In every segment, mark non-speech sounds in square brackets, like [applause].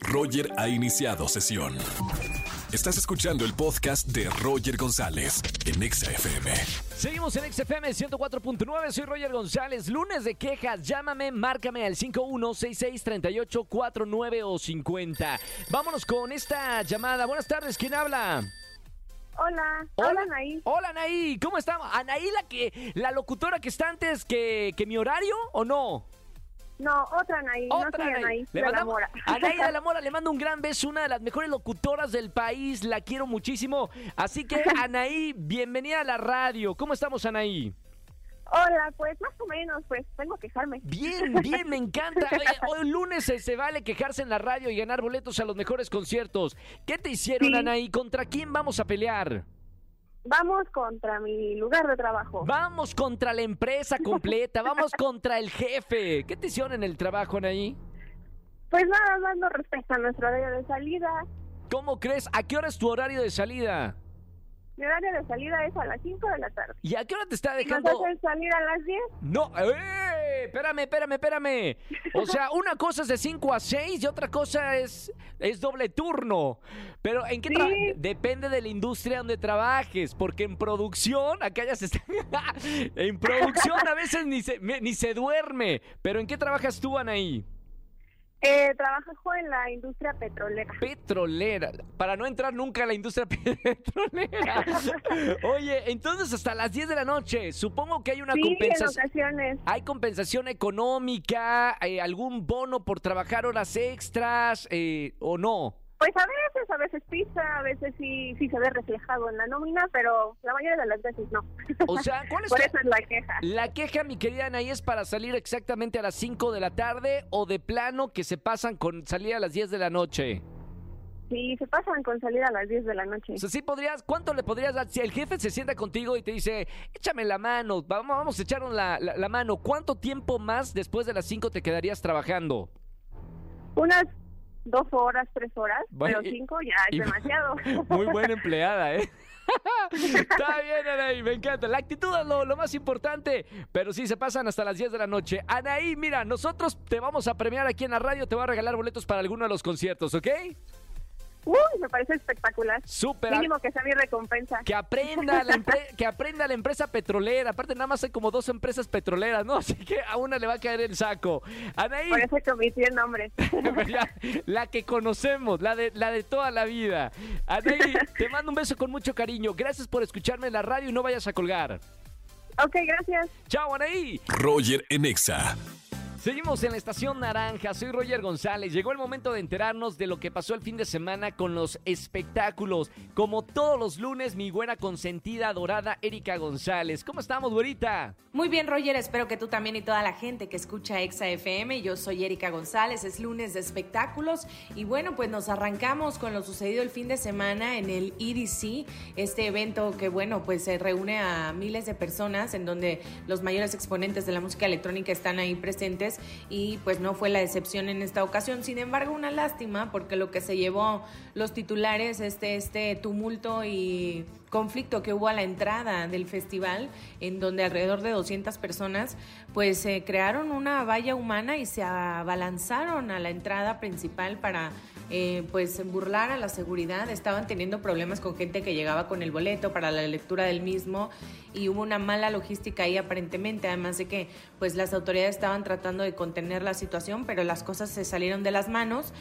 Roger ha iniciado sesión. Estás escuchando el podcast de Roger González en Exa FM. Seguimos en XFM 104.9, soy Roger González. Lunes de quejas, llámame, márcame al 51663849 o 50. Vámonos con esta llamada. Buenas tardes, ¿quién habla? Hola, hola, Anaí. Hola, Anaí, ¿cómo estamos? ¿Anaí la, que, la locutora que está antes que, que mi horario o no? No, otra Anaí, no soy Anaí, Le de la Mora. Anaí de la Mora, le mando un gran beso, una de las mejores locutoras del país, la quiero muchísimo. Así que, [laughs] Anaí, bienvenida a la radio. ¿Cómo estamos, Anaí? Hola, pues más o menos, pues tengo que quejarme. Bien, bien, me encanta. [laughs] Hoy lunes se, se vale quejarse en la radio y ganar boletos a los mejores conciertos. ¿Qué te hicieron, Sí. Anaí? ¿Contra quién vamos a pelear? Vamos contra mi lugar de trabajo. Vamos contra la empresa completa, vamos [laughs] contra el jefe. ¿Qué te hicieron en el trabajo, Anaí? Pues nada más no respecta a nuestro horario de salida. ¿Cómo crees? ¿A qué hora es tu horario de salida? Mi horario de salida es a las 5 de la tarde. ¿Y a qué hora te está ¿Nos dejando? hacen salir a las 10? No, ¡eh! Espérame, espérame, espérame. O sea, una cosa es de 5 a 6 y otra cosa es, es doble turno. Pero ¿en qué Sí. Depende de la industria donde trabajes, porque en producción, acá ya se está... [laughs] en producción a veces ni se, ni se duerme. Pero ¿en qué trabajas tú, Anaí? Eh, trabajo en la industria petrolera. Petrolera, para no entrar nunca a la industria [laughs] petrolera. [laughs] Oye, entonces hasta las 10 de la noche, supongo que hay una sí, en compensación. ocasiones. ¿Hay compensación económica? eh, ¿Algún bono por trabajar horas extras eh, o no? Pues a veces, a veces pizza, a veces sí, sí se ve reflejado en la nómina, pero la mayoría de las veces no. O sea, ¿cuál es [laughs] Por eso es la queja. la queja, mi querida Anaí, es para salir exactamente a las 5 de la tarde o de plano que se pasan con salir a las 10 de la noche? Sí, se pasan con salir a las 10 de la noche. O sea, sí podrías, ¿cuánto le podrías dar? Si el jefe se sienta contigo y te dice, échame la mano, vamos, vamos a echar la, la- la mano, ¿cuánto tiempo más después de las 5 te quedarías trabajando? Unas dos horas, tres horas, Bueno, pero cinco ya es y- demasiado. [laughs] Muy buena empleada, ¿eh? [laughs] Está bien, Anaí, me encanta. La actitud es lo, lo más importante, pero sí se pasan hasta las 10 de la noche. Anaí, mira, nosotros te vamos a premiar aquí en la radio, te voy a regalar boletos para alguno de los conciertos, ¿ok? Uy, me parece espectacular. Súper. Mínimo que sea mi recompensa. Que aprenda, la que aprenda la empresa petrolera. Aparte, nada más hay como dos empresas petroleras, ¿no? [laughs] Así que a una le va a caer el saco. Anaí, Por eso cometí el nombre. la, [laughs] la que conocemos, la de, la de toda la vida. Anaí, [laughs] te mando un beso con mucho cariño. Gracias por escucharme en la radio y no vayas a colgar. ok, gracias. Chao, Anaí. Roger en Exa. Seguimos en la estación naranja, soy Roger González. Llegó el momento de enterarnos de lo que pasó el fin de semana con los espectáculos. Como todos los lunes, mi buena consentida adorada Erika González. ¿Cómo estamos, güerita? Muy bien, Roger, espero que tú también y toda la gente que escucha Exa FM. Yo soy Erika González, es lunes de espectáculos y bueno, pues nos arrancamos con lo sucedido el fin de semana en el EDC, este evento que bueno, pues se reúne a miles de personas en donde los mayores exponentes de la música electrónica están ahí presentes y pues no fue la excepción en esta ocasión. Sin embargo, una lástima porque lo que se llevó los titulares, este, este tumulto y conflicto que hubo a la entrada del festival, en donde alrededor de 200 personas pues eh, crearon una valla humana y se abalanzaron a la entrada principal para eh, pues burlar a la seguridad. Estaban teniendo problemas con gente que llegaba con el boleto para la lectura del mismo y hubo una mala logística ahí aparentemente, además de que pues las autoridades estaban tratando de contener la situación, pero las cosas se salieron de las manos.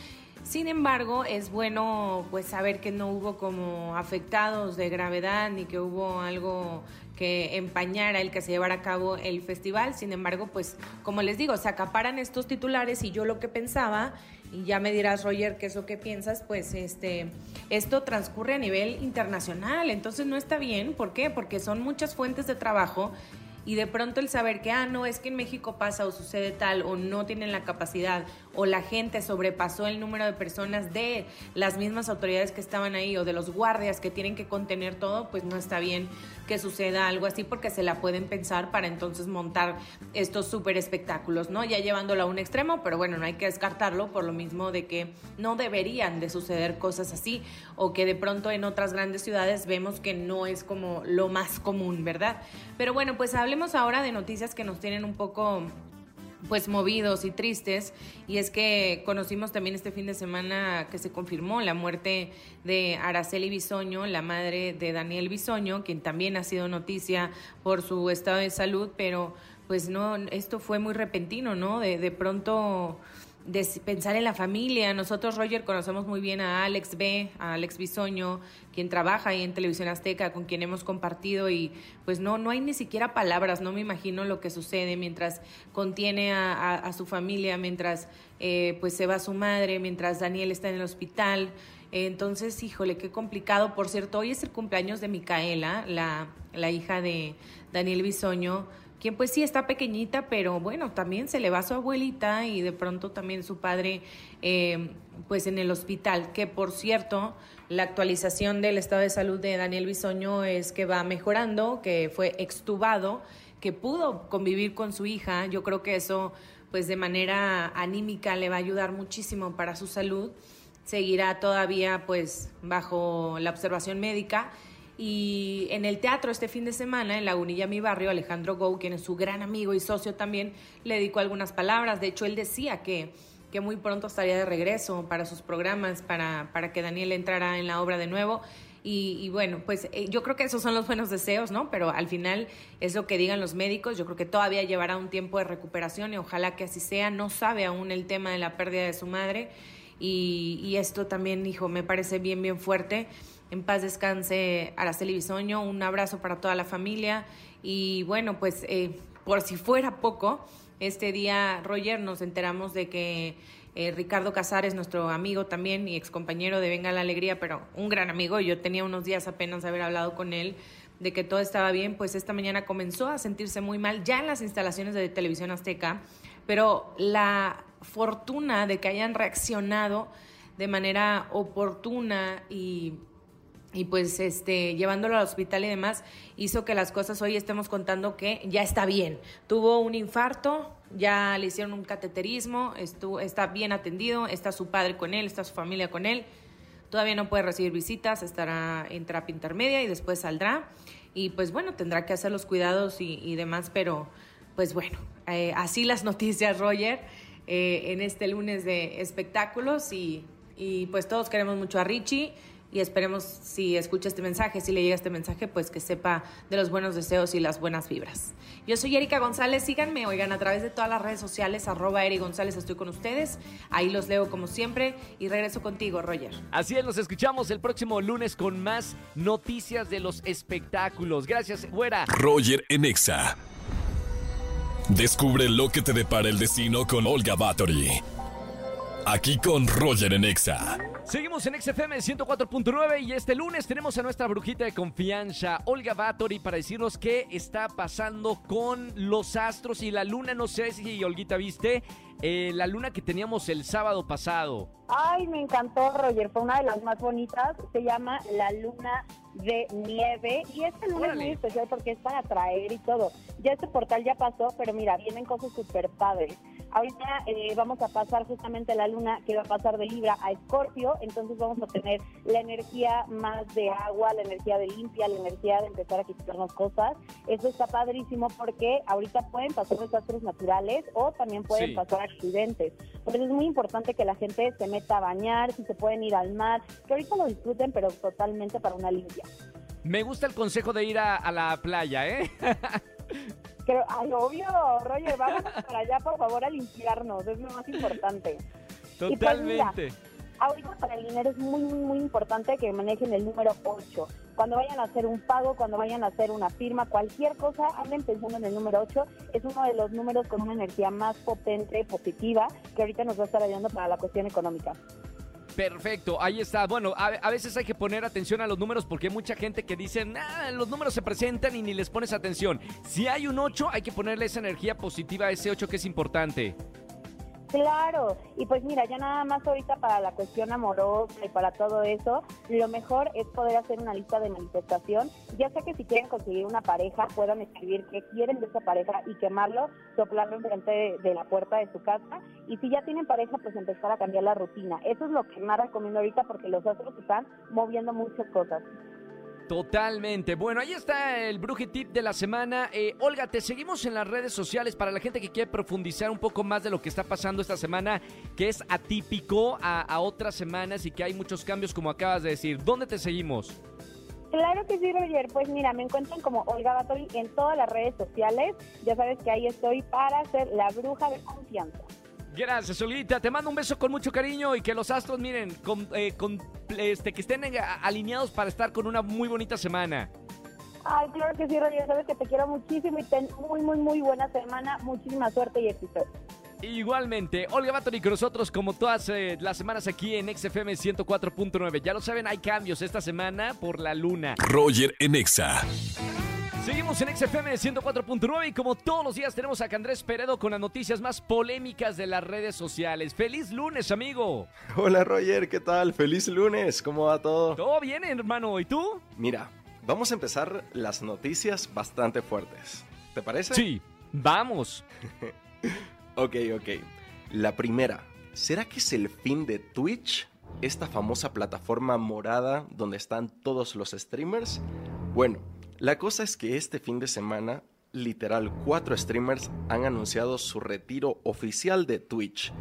Sin embargo, es bueno pues saber que no hubo como afectados de gravedad ni que hubo algo que empañara el que se llevara a cabo el festival. Sin embargo, pues como les digo, se acaparan estos titulares y yo lo que pensaba, y ya me dirás Roger qué es lo que piensas, pues este esto transcurre a nivel internacional, entonces no está bien, ¿por qué? Porque son muchas fuentes de trabajo y de pronto el saber que, ah, no, es que en México pasa o sucede tal, o no tienen la capacidad, o la gente sobrepasó el número de personas de las mismas autoridades que estaban ahí, o de los guardias que tienen que contener todo, pues no está bien que suceda algo así, porque se la pueden pensar para entonces montar estos súper espectáculos, ¿no? Ya llevándolo a un extremo, pero bueno, no hay que descartarlo por lo mismo de que no deberían de suceder cosas así, o que de pronto en otras grandes ciudades vemos que no es como lo más común, ¿verdad? Pero bueno, pues hablemos ahora de noticias que nos tienen un poco pues movidos y tristes y es que conocimos también este fin de semana que se confirmó la muerte de Araceli Bisoño, la madre de Daniel Bisoño, quien también ha sido noticia por su estado de salud, pero pues no, esto fue muy repentino, ¿no? De, de pronto de pensar en la familia. Nosotros, Roger, conocemos muy bien a Alex B, a Alex Bisoño, quien trabaja ahí en Televisión Azteca, con quien hemos compartido y pues no, no hay ni siquiera palabras, no me imagino lo que sucede mientras contiene a, su familia, mientras eh, pues se va su madre, mientras Daniel está en el hospital. Entonces, híjole, qué complicado. Por cierto, hoy es el cumpleaños de Micaela, la, la hija de Daniel Bisoño quien pues sí está pequeñita, pero bueno, también se le va su abuelita y de pronto también su padre eh, pues en el hospital, que por cierto, la actualización del estado de salud de Daniel Bisoño es que va mejorando, que fue extubado, que pudo convivir con su hija, yo creo que eso pues de manera anímica le va a ayudar muchísimo para su salud, seguirá todavía pues bajo la observación médica y en el teatro este fin de semana, en Lagunilla, mi barrio, Alejandro Gou, quien es su gran amigo y socio también, le dedicó algunas palabras. De hecho, él decía que, que muy pronto estaría de regreso para sus programas, para, para que Daniel entrara en la obra de nuevo. Y, bueno, pues eh, yo creo que esos son los buenos deseos, ¿no? Pero al final es lo que digan los médicos. Yo creo que todavía llevará un tiempo de recuperación y ojalá que así sea. No sabe aún el tema de la pérdida de su madre. Y, y esto también, hijo, me parece bien, bien fuerte. En paz descanse Araceli Bisoño, un abrazo para toda la familia. Y bueno, pues eh, por si fuera poco, este día, Roger, nos enteramos de que eh, Ricardo Casares, nuestro amigo también y excompañero de Venga la Alegría, pero un gran amigo, yo tenía unos días apenas de haber hablado con él de que todo estaba bien, pues esta mañana comenzó a sentirse muy mal ya en las instalaciones de Televisión Azteca, pero la fortuna de que hayan reaccionado de manera oportuna y y pues este llevándolo al hospital y demás hizo que las cosas hoy estemos contando que ya está bien. Tuvo un infarto, ya le hicieron un cateterismo, estuvo, está bien atendido, está su padre con él, está su familia con él. Todavía no puede recibir visitas, estará en terapia intermedia y después saldrá. Y pues bueno, tendrá que hacer los cuidados y, demás, pero pues bueno, eh, así las [laughs] noticias, Roger, eh, en este lunes de espectáculos y, y pues todos queremos mucho a Richie y esperemos si escucha este mensaje, si le llega este mensaje, pues que sepa de los buenos deseos y las buenas vibras. Yo soy Erika González, síganme, oigan, a través de todas las redes sociales, arroba Eri González, estoy con ustedes, ahí los leo como siempre y regreso contigo, Roger. Así es, nos escuchamos el próximo lunes con más noticias de los espectáculos. Gracias, güera. Roger Enexa. Descubre lo que te depara el destino con Olga Battery. Aquí con Roger Enexa. Seguimos en XFM 104.9 y este lunes tenemos a nuestra brujita de confianza, Olga Batori, para decirnos qué está pasando con los astros y la luna. No sé si, Olguita, viste eh, la luna que teníamos el sábado pasado. Ay, me encantó, Roger. Fue una de las más bonitas. Se llama la luna de nieve. Y esta luna es muy especial porque es para traer y todo. Ya este portal ya pasó, pero mira, vienen cosas súper padres. Ahorita eh, vamos a pasar justamente la luna que va a pasar de Libra a Escorpio, entonces vamos a tener la energía más de agua, la energía de limpia, la energía de empezar a quitarnos cosas. Eso está padrísimo porque ahorita pueden pasar desastres naturales o también pueden pasar accidentes. Por eso es muy importante que la gente se meta a bañar, si se pueden ir al mar, que ahorita lo disfruten, pero totalmente para una limpia. Me gusta el consejo de ir a, a la playa, ¿eh? [laughs] Pero, ay, obvio, Roger, vamos para allá, por favor, a limpiarnos, es lo más importante. Pues, Totalmente. Ahorita para el dinero es muy, muy, muy importante que manejen el número 8. Cuando vayan a hacer un pago, cuando vayan a hacer una firma, cualquier cosa, anden pensando en el número 8. Es uno de los números con una energía más potente, positiva, que ahorita nos va a estar ayudando para la cuestión económica. Perfecto, ahí está. Bueno, a, veces hay que poner atención a los números porque hay mucha gente que dice, los números se presentan y ni les pones atención. Si hay un 8, hay que ponerle esa energía positiva a ese 8 que es importante. Claro, y pues mira, ya nada más ahorita para la cuestión amorosa y para todo eso, lo mejor es poder hacer una lista de manifestación, ya sea que si quieren conseguir una pareja, puedan escribir qué quieren de esa pareja y quemarlo, soplarlo enfrente de, la puerta de su casa, y si ya tienen pareja, pues empezar a cambiar la rutina. Eso es lo que más recomiendo ahorita porque los otros están moviendo muchas cosas. Totalmente. Bueno, ahí está el Bruje Tip de la semana. Eh, Olga, te seguimos en las redes sociales para la gente que quiere profundizar un poco más de lo que está pasando esta semana, que es atípico a, otras semanas y que hay muchos cambios, como acabas de decir. ¿Dónde te seguimos? Claro que sí, Roger. Pues mira, me encuentran como Olga Batori en todas las redes sociales. Ya sabes que ahí estoy para ser la bruja de confianza. Gracias, Olguita. Te mando un beso con mucho cariño y que los astros, miren, con, eh, con, este, que estén alineados para estar con una muy bonita semana. Ay, claro que sí, Roger. Sabes que te quiero muchísimo y ten muy, muy, muy buena semana. Muchísima suerte y éxito. Igualmente, Olga Batoni con nosotros como todas eh, las semanas aquí en XFM 104.9. Ya lo saben, hay cambios esta semana por la luna. Roger en Exa. Seguimos en XFM 104.9 y como todos los días tenemos a Andrés Peredo con las noticias más polémicas de las redes sociales. ¡Feliz lunes, amigo! Hola Roger, ¿qué tal? ¡Feliz lunes! ¿Cómo va todo? Todo bien, hermano. ¿Y tú? Mira, vamos a empezar las noticias bastante fuertes. ¿Te parece? Sí, vamos. [laughs] ok, ok. La primera, ¿será que es el fin de Twitch? Esta famosa plataforma morada donde están todos los streamers. Bueno, la cosa es que este fin de semana, literal, cuatro streamers han anunciado su retiro oficial de Twitch.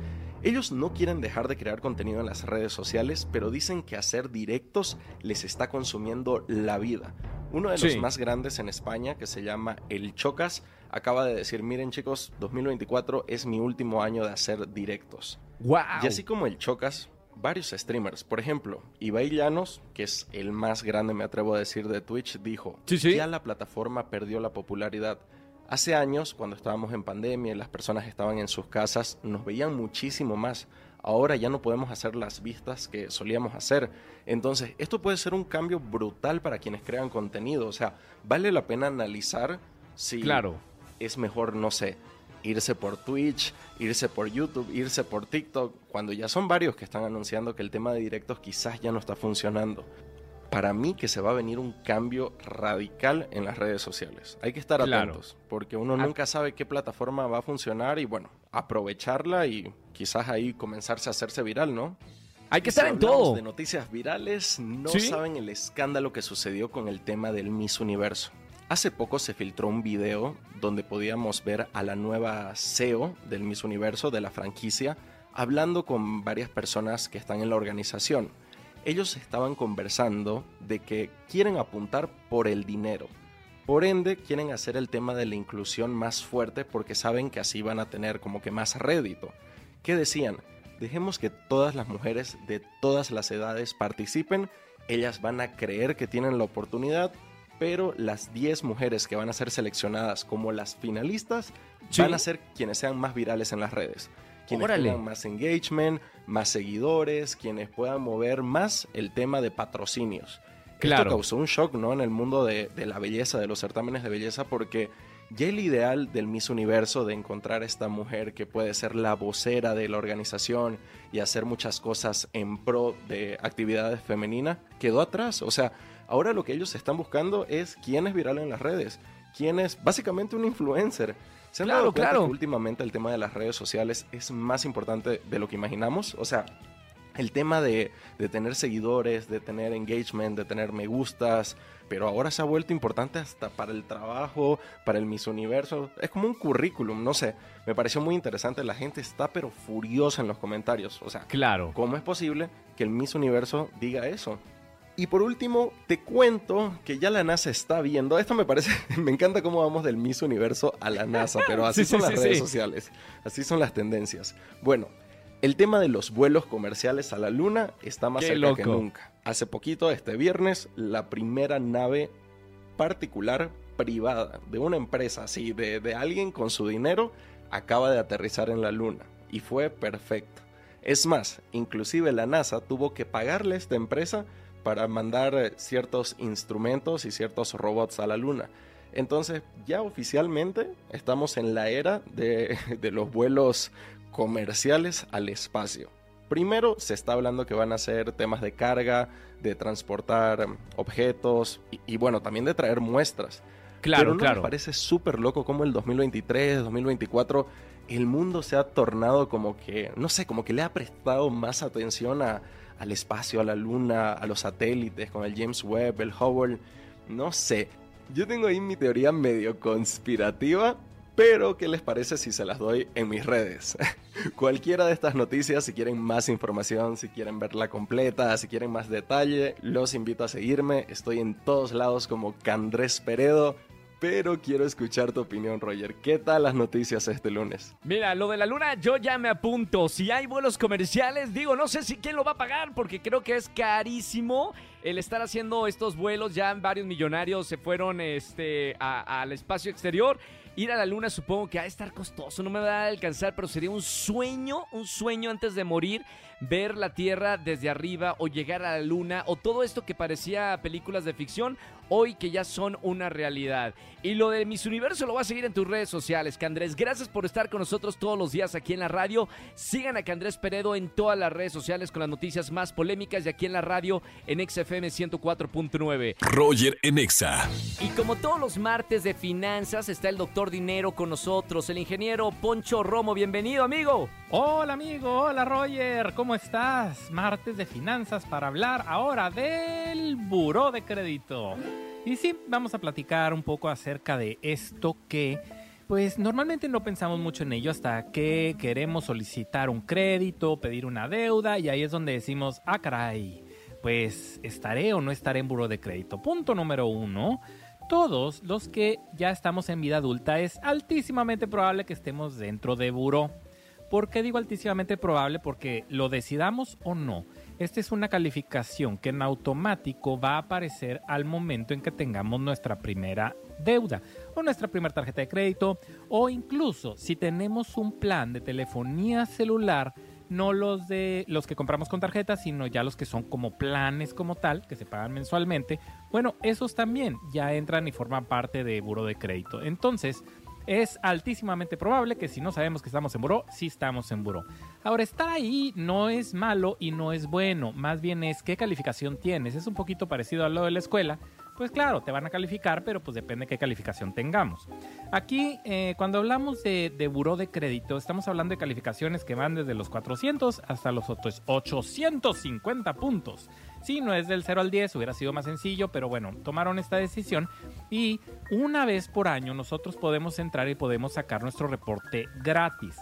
Ellos no quieren dejar de crear contenido en las redes sociales, pero dicen que hacer directos les está consumiendo la vida. Uno de los más grandes en España, que se llama El Chocas, acaba de decir, miren chicos, 2024 es mi último año de hacer directos. Wow. Y así como El Chocas, varios streamers. Por ejemplo, Ibai Llanos, que es el más grande, me atrevo a decir, de Twitch, dijo, sí, sí. ya la plataforma perdió la popularidad. Hace años, cuando estábamos en pandemia y las personas estaban en sus casas, nos veían muchísimo más. Ahora ya no podemos hacer las vistas que solíamos hacer. Entonces, esto puede ser un cambio brutal para quienes crean contenido. O sea, vale la pena analizar si claro. Es mejor, no sé, irse por Twitch, irse por YouTube, irse por TikTok, cuando ya son varios que están anunciando que el tema de directos quizás ya no está funcionando. Para mí que se va a venir un cambio radical en las redes sociales. Hay que estar atentos, porque uno nunca sabe qué plataforma va a funcionar y bueno, aprovecharla y quizás ahí comenzarse a hacerse viral, ¿no? Hay que estar en todo. De noticias virales, no saben el escándalo que sucedió con el tema del Miss Universo. Hace poco se filtró un video donde podíamos ver a la nueva CEO del Miss Universo de la franquicia hablando con varias personas que están en la organización. Ellos estaban conversando de que quieren apuntar por el dinero. Por ende, quieren hacer el tema de la inclusión más fuerte porque saben que así van a tener como que más rédito. ¿Qué decían? Dejemos que todas las mujeres de todas las edades participen, ellas van a creer que tienen la oportunidad pero las 10 mujeres que van a ser seleccionadas como las finalistas van a ser quienes sean más virales en las redes. Quienes tengan más engagement, más seguidores, quienes puedan mover más el tema de patrocinios. Claro. Esto causó un shock ¿no? en el mundo de, de la belleza, de los certámenes de belleza, porque ya el ideal del Miss Universo de encontrar a esta mujer que puede ser la vocera de la organización y hacer muchas cosas en pro de actividades femeninas quedó atrás. O sea, Ahora lo que ellos están buscando es quién es viral en las redes, quién es básicamente un influencer. ¿Se han claro, dado claro. que últimamente el tema de las redes sociales es más importante de lo que imaginamos? O sea, el tema de, de, tener seguidores, de tener engagement, de tener me gustas, pero ahora se ha vuelto importante hasta para el trabajo, para el Miss Universo. Es como un currículum, no sé. Me pareció muy interesante. La gente está pero furiosa en los comentarios. O sea, claro. ¿cómo es posible que el Miss Universo diga eso? Y por último, te cuento que ya la NASA está viendo. Esto me parece, [laughs] me encanta cómo vamos del Miss Universo a la NASA, pero así [laughs] Sí, son sí, las sí, redes sociales, así son las tendencias. Bueno, el tema de los vuelos comerciales a la Luna está más Qué cerca que nunca. Hace poquito, este viernes, la primera nave particular privada de una empresa, así, de, de alguien con su dinero, acaba de aterrizar en la Luna. Y fue perfecto. Es más, inclusive la NASA tuvo que pagarle a esta empresa para mandar eh, ciertos instrumentos y ciertos robots a la Luna. Entonces, ya oficialmente estamos en la era de, [laughs] de los vuelos comerciales al espacio. Primero se está hablando que van a ser temas de carga, de transportar objetos y, y bueno, también de traer muestras. Claro, Pero no claro. me parece súper loco como el 2023, 2024, el mundo se ha tornado como que, no sé, como que le ha prestado más atención a, al espacio, a la luna, a los satélites, con el James Webb, el Hubble. No sé. Yo tengo ahí mi teoría medio conspirativa, pero ¿qué les parece si se las doy en mis redes? [laughs] Cualquiera de estas noticias, si quieren más información, si quieren verla completa, si quieren más detalle, los invito a seguirme. Estoy en todos lados como Candrés Peredo pero quiero escuchar tu opinión, Roger. ¿Qué tal las noticias este lunes? Mira, lo de la luna yo ya me apunto. Si hay vuelos comerciales, digo, no sé si quién lo va a pagar porque creo que es carísimo el estar haciendo estos vuelos. Ya varios millonarios se fueron este, al espacio exterior. Ir a la luna supongo que va a estar costoso, no me va a alcanzar, pero sería un sueño, un sueño antes de morir ver la Tierra desde arriba o llegar a la Luna o todo esto que parecía películas de ficción, hoy que ya son una realidad. Y lo de Miss Universo lo va a seguir en tus redes sociales, Candrés. Gracias por estar con nosotros todos los días aquí en la radio. Sigan a Candrés Peredo en todas las redes sociales con las noticias más polémicas y aquí en la radio en XFM 104.9. Roger en Exa. Y como todos los martes de finanzas está el doctor Dinero con nosotros, el ingeniero Poncho Romo. Bienvenido, amigo. Hola, amigo. Hola, Roger. ¿Cómo estás? Martes de finanzas para hablar ahora del buró de crédito. Y sí, vamos a platicar un poco acerca de esto que, pues normalmente no pensamos mucho en ello hasta que queremos solicitar un crédito, pedir una deuda y ahí es donde decimos, ah, caray, pues estaré o no estaré en buró de crédito. Punto número uno. Todos los que ya estamos en vida adulta es altísimamente probable que estemos dentro de buró. ¿Por qué digo altísimamente probable? Porque lo decidamos o no. Esta es una calificación que en automático va a aparecer al momento en que tengamos nuestra primera deuda o nuestra primera tarjeta de crédito o incluso si tenemos un plan de telefonía celular no los de los que compramos con tarjeta, sino ya los que son como planes como tal, que se pagan mensualmente. Bueno, esos también ya entran y forman parte de buro de crédito. Entonces, es altísimamente probable que si no sabemos que estamos en buró, sí estamos en buró. Ahora, estar ahí no es malo y no es bueno, más bien es qué calificación tienes. Es un poquito parecido a lo de la escuela. Pues claro, te van a calificar, pero pues depende de qué calificación tengamos. Aquí, eh, cuando hablamos de, de buró de crédito, estamos hablando de calificaciones que van desde los 400 hasta los otros 850 puntos. Sí, no es del 0 al 10, hubiera sido más sencillo, pero bueno, tomaron esta decisión y una vez por año nosotros podemos entrar y podemos sacar nuestro reporte gratis.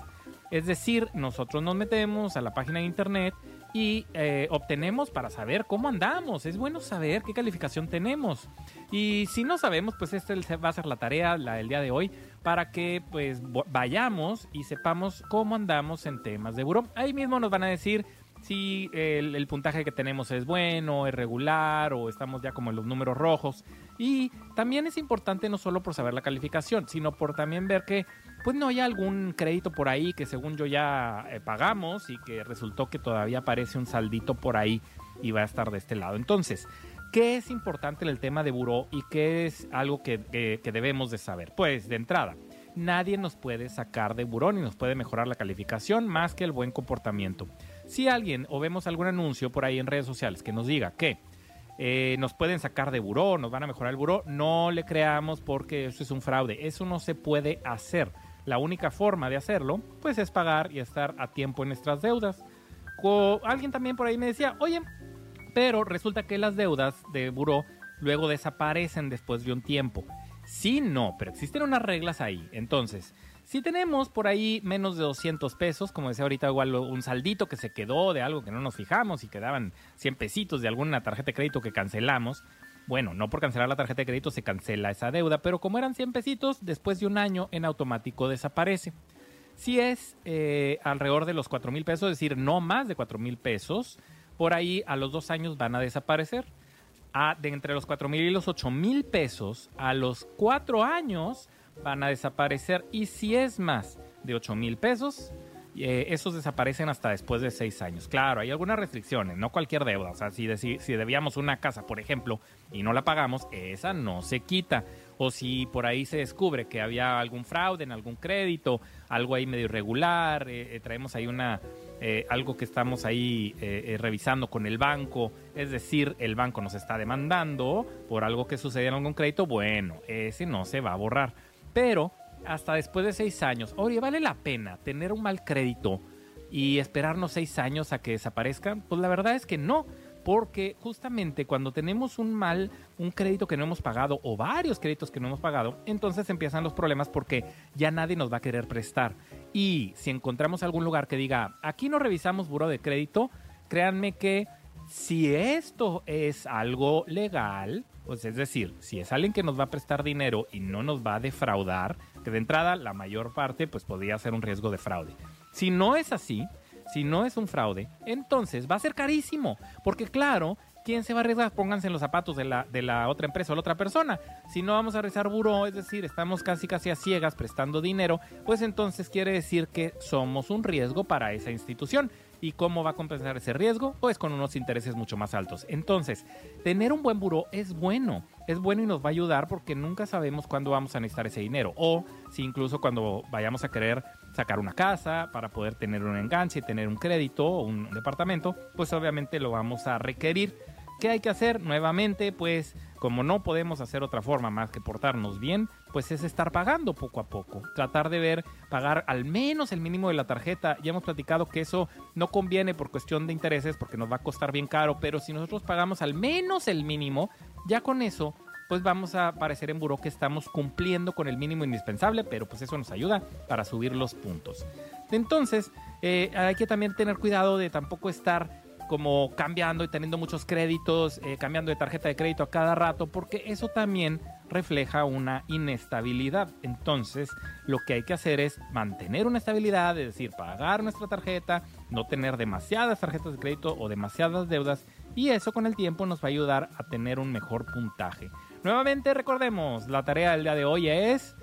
Es decir, nosotros nos metemos a la página de internet y eh, obtenemos para saber cómo andamos. Es bueno saber qué calificación tenemos. Y si no sabemos, pues esta va a ser la tarea la del día de hoy para que pues vayamos y sepamos cómo andamos en temas de buró. Ahí mismo nos van a decir si el, puntaje que tenemos es bueno, es regular o estamos ya como en los números rojos. Y también es importante no solo por saber la calificación, sino por también ver que pues no hay algún crédito por ahí que según yo ya eh, pagamos y que resultó que todavía aparece un saldito por ahí y va a estar de este lado. Entonces, ¿qué es importante en el tema de buró y qué es algo que, que debemos de saber? Pues de entrada, nadie nos puede sacar de buró ni nos puede mejorar la calificación más que el buen comportamiento. Si alguien o vemos algún anuncio por ahí en redes sociales que nos diga que eh, nos pueden sacar de buró, nos van a mejorar el buró, no le creamos porque eso es un fraude. Eso no se puede hacer. La única forma de hacerlo, pues es pagar y estar a tiempo en nuestras deudas. alguien también por ahí me decía, oye, pero resulta que las deudas de buró luego desaparecen después de un tiempo. Sí, no, pero existen unas reglas ahí. Entonces, si tenemos por ahí menos de 200 pesos, como decía ahorita, igual un saldito que se quedó de algo que no nos fijamos y quedaban 100 pesitos de alguna tarjeta de crédito que cancelamos, bueno, no por cancelar la tarjeta de crédito se cancela esa deuda, pero como eran 100 pesitos, después de un año en automático desaparece. Si es eh, alrededor de los 4 mil pesos, es decir, no más de 4 mil pesos, por ahí a los dos años van a desaparecer. A, de entre los 4 mil y los 8 mil pesos, a los cuatro años van a desaparecer. Y si es más de 8 mil pesos, eh, esos desaparecen hasta después de 6 años. Claro, hay algunas restricciones, no cualquier deuda. O sea, si, si debíamos una casa, por ejemplo, y no la pagamos, esa no se quita. O si por ahí se descubre que había algún fraude en algún crédito, algo ahí medio irregular, eh, eh, traemos ahí una, algo que estamos ahí revisando con el banco, es decir, el banco nos está demandando por algo que sucedió en algún crédito, bueno, ese no se va a borrar pero hasta después de seis años, oye, vale la pena tener un mal crédito y esperarnos seis años a que desaparezca, pues la verdad es que no porque justamente cuando tenemos un mal, un crédito que no hemos pagado o varios créditos que no hemos pagado, entonces empiezan los problemas porque ya nadie nos va a querer prestar. Y si encontramos algún lugar que diga, aquí no revisamos buro de crédito, créanme que si esto es algo legal, pues es decir, si es alguien que nos va a prestar dinero y no nos va a defraudar, que de entrada la mayor parte pues podría ser un riesgo de fraude. Si no es así, si no es un fraude, entonces va a ser carísimo. Porque claro, ¿quién se va a arriesgar? Pónganse en los zapatos de la, de la otra empresa o la otra persona. Si no vamos a realizar buró, es decir, estamos casi casi a ciegas prestando dinero, pues entonces quiere decir que somos un riesgo para esa institución. ¿Y cómo va a compensar ese riesgo? Pues con unos intereses mucho más altos. Entonces, tener un buen buró es bueno. Es bueno y nos va a ayudar porque nunca sabemos cuándo vamos a necesitar ese dinero. O si incluso cuando vayamos a querer sacar una casa para poder tener un enganche, y tener un crédito o un departamento, pues obviamente lo vamos a requerir. ¿Qué hay que hacer? Nuevamente, pues como no podemos hacer otra forma más que portarnos bien, pues es estar pagando poco a poco. Tratar de ver, pagar al menos el mínimo de la tarjeta. Ya hemos platicado que eso no conviene por cuestión de intereses porque nos va a costar bien caro, pero si nosotros pagamos al menos el mínimo, ya con eso pues vamos a aparecer en buró que estamos cumpliendo con el mínimo indispensable, pero pues eso nos ayuda para subir los puntos. Entonces, eh, hay que también tener cuidado de tampoco estar como cambiando y teniendo muchos créditos, eh, cambiando de tarjeta de crédito a cada rato, porque eso también refleja una inestabilidad. Entonces, lo que hay que hacer es mantener una estabilidad, es decir, pagar nuestra tarjeta, no tener demasiadas tarjetas de crédito o demasiadas deudas, y eso con el tiempo nos va a ayudar a tener un mejor puntaje. Nuevamente recordemos, la tarea del día de hoy es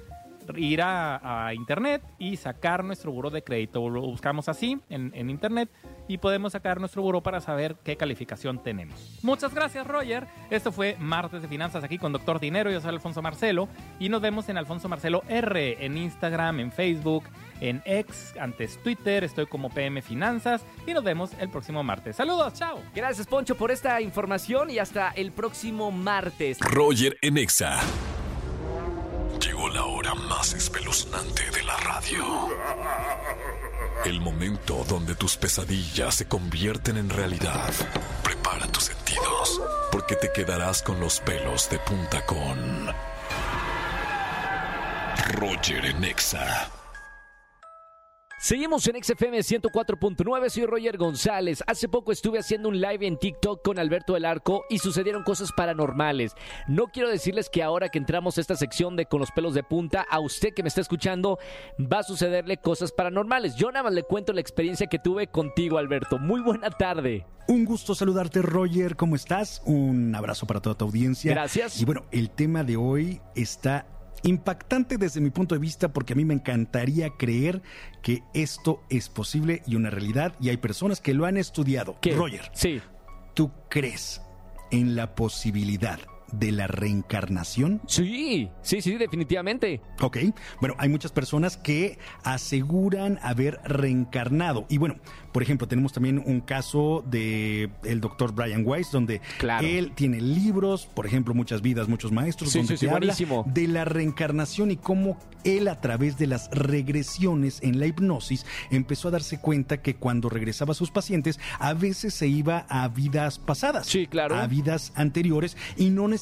ir a, internet y sacar nuestro buro de crédito. Lo buscamos así en, en, internet y podemos sacar nuestro buro para saber qué calificación tenemos. Muchas gracias, Roger. Esto fue Martes de Finanzas aquí con Doctor Dinero. Yo soy Alfonso Marcelo y nos vemos en Alfonso Marcelo R en Instagram, en Facebook, en X, antes Twitter. Estoy como PM Finanzas y nos vemos el próximo martes. Saludos, chao. Gracias, Poncho, por esta información y hasta el próximo martes. Roger en Exa. Llegó la hora más espeluznante de la radio. El momento donde tus pesadillas se convierten en realidad. Prepara tus sentidos, porque te quedarás con los pelos de punta con Roger en Exa. Seguimos en XFM 104.9, soy Roger González. Hace poco estuve haciendo un live en TikTok con Alberto del Arco y sucedieron cosas paranormales. No quiero decirles que ahora que entramos a esta sección de con los pelos de punta, a usted que me está escuchando va a sucederle cosas paranormales. Yo nada más le cuento la experiencia que tuve contigo, Alberto. Muy buena tarde. Un gusto saludarte, Roger. ¿Cómo estás? Un abrazo para toda tu audiencia. Gracias. Y bueno, el tema de hoy está impactante desde mi punto de vista porque a mí me encantaría creer que esto es posible y una realidad y hay personas que lo han estudiado. ¿Qué? Roger, Sí. ¿tú crees en la posibilidad de la reencarnación? Sí, sí, sí, definitivamente. Ok, bueno, hay muchas personas que aseguran haber reencarnado. Y bueno, por ejemplo, tenemos también un caso de el doctor Brian Weiss, donde Claro. él tiene libros, por ejemplo, Muchas vidas, muchos maestros, Sí, donde sí, sí, habla buenísimo. de la reencarnación y cómo él a través de las regresiones en la hipnosis empezó a darse cuenta que cuando regresaba a sus pacientes, a veces se iba a vidas pasadas, Sí, claro. a vidas anteriores y no necesariamente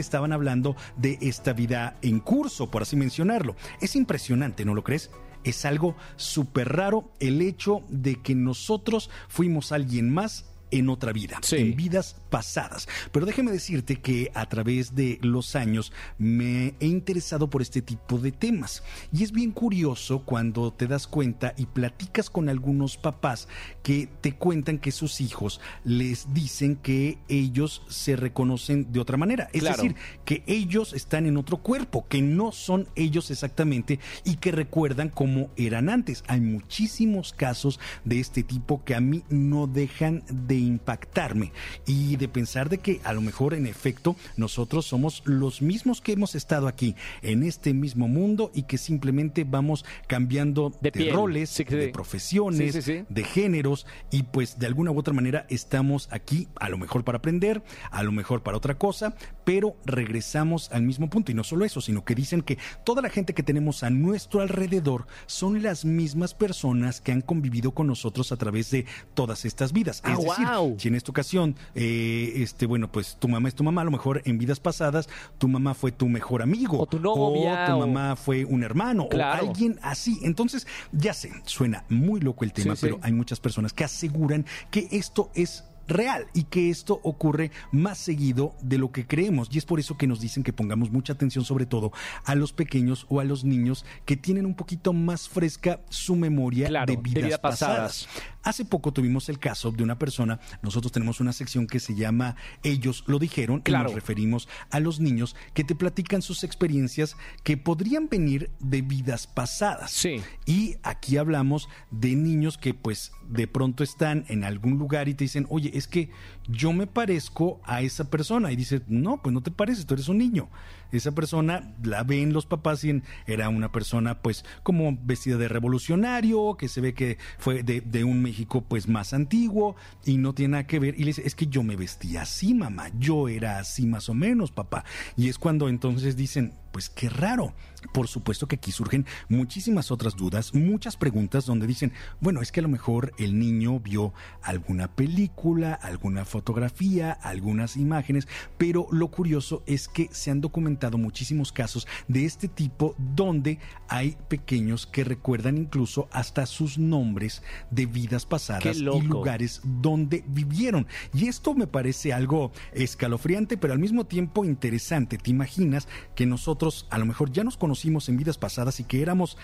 estaban hablando de esta vida en curso, por así mencionarlo. Es impresionante, ¿no lo crees? Es algo súper raro el hecho de que nosotros fuimos alguien más en otra vida, Sí. en vidas pasadas. Pero déjeme decirte que a través de los años me he interesado por este tipo de temas. Y es bien curioso cuando te das cuenta y platicas con algunos papás que te cuentan que sus hijos les dicen que ellos se reconocen de otra manera. Es Claro. decir, que ellos están en otro cuerpo, que no son ellos exactamente y que recuerdan cómo eran antes. Hay muchísimos casos de este tipo que a mí no dejan de de impactarme y de pensar de que a lo mejor en efecto nosotros somos los mismos que hemos estado aquí en este mismo mundo y que simplemente vamos cambiando de, roles, de profesiones, de géneros y pues de alguna u otra manera estamos aquí a lo mejor para aprender, a lo mejor para otra cosa, pero regresamos al mismo punto. Y no solo eso, sino que dicen que toda la gente que tenemos a nuestro alrededor son las mismas personas que han convivido con nosotros a través de todas estas vidas. Ah, es decir, si en esta ocasión, eh, este, bueno, pues tu mamá es tu mamá, a lo mejor en vidas pasadas tu mamá fue tu mejor amigo. O tu novia. O tu mamá fue un hermano. O alguien así. Entonces, ya sé, suena muy loco el tema, pero hay muchas personas que aseguran que esto es real y que esto ocurre más seguido de lo que creemos. Y es por eso que nos dicen que pongamos mucha atención sobre todo a los pequeños o a los niños que tienen un poquito más fresca su memoria de vidas pasadas. Hace poco tuvimos el caso de una persona, nosotros tenemos una sección que se llama Ellos lo dijeron, y nos referimos a los niños que te platican sus experiencias que podrían venir de vidas pasadas. Sí. Y aquí hablamos de niños que pues de pronto están en algún lugar y te dicen, oye, es que yo me parezco a esa persona. Y dice, no, pues no te pareces, tú eres un niño. Esa persona la ven los papás y era una persona pues como vestida de revolucionario, que se ve que fue de, de, un México pues más antiguo y no tiene nada que ver. Y le dice, es que yo me vestía así, mamá, yo era así más o menos, papá. Y es cuando entonces dicen, pues qué raro. Por supuesto que aquí surgen muchísimas otras dudas, muchas preguntas donde dicen, bueno, es que a lo mejor el niño vio alguna película, alguna fotografía, algunas imágenes, pero lo curioso es que se han documentado muchísimos casos de este tipo donde hay pequeños que recuerdan incluso hasta sus nombres de vidas pasadas y lugares donde vivieron. Y esto me parece algo escalofriante, pero al mismo tiempo interesante. ¿Te imaginas que nosotros a lo mejor ya nos conocimos en vidas pasadas y que éramos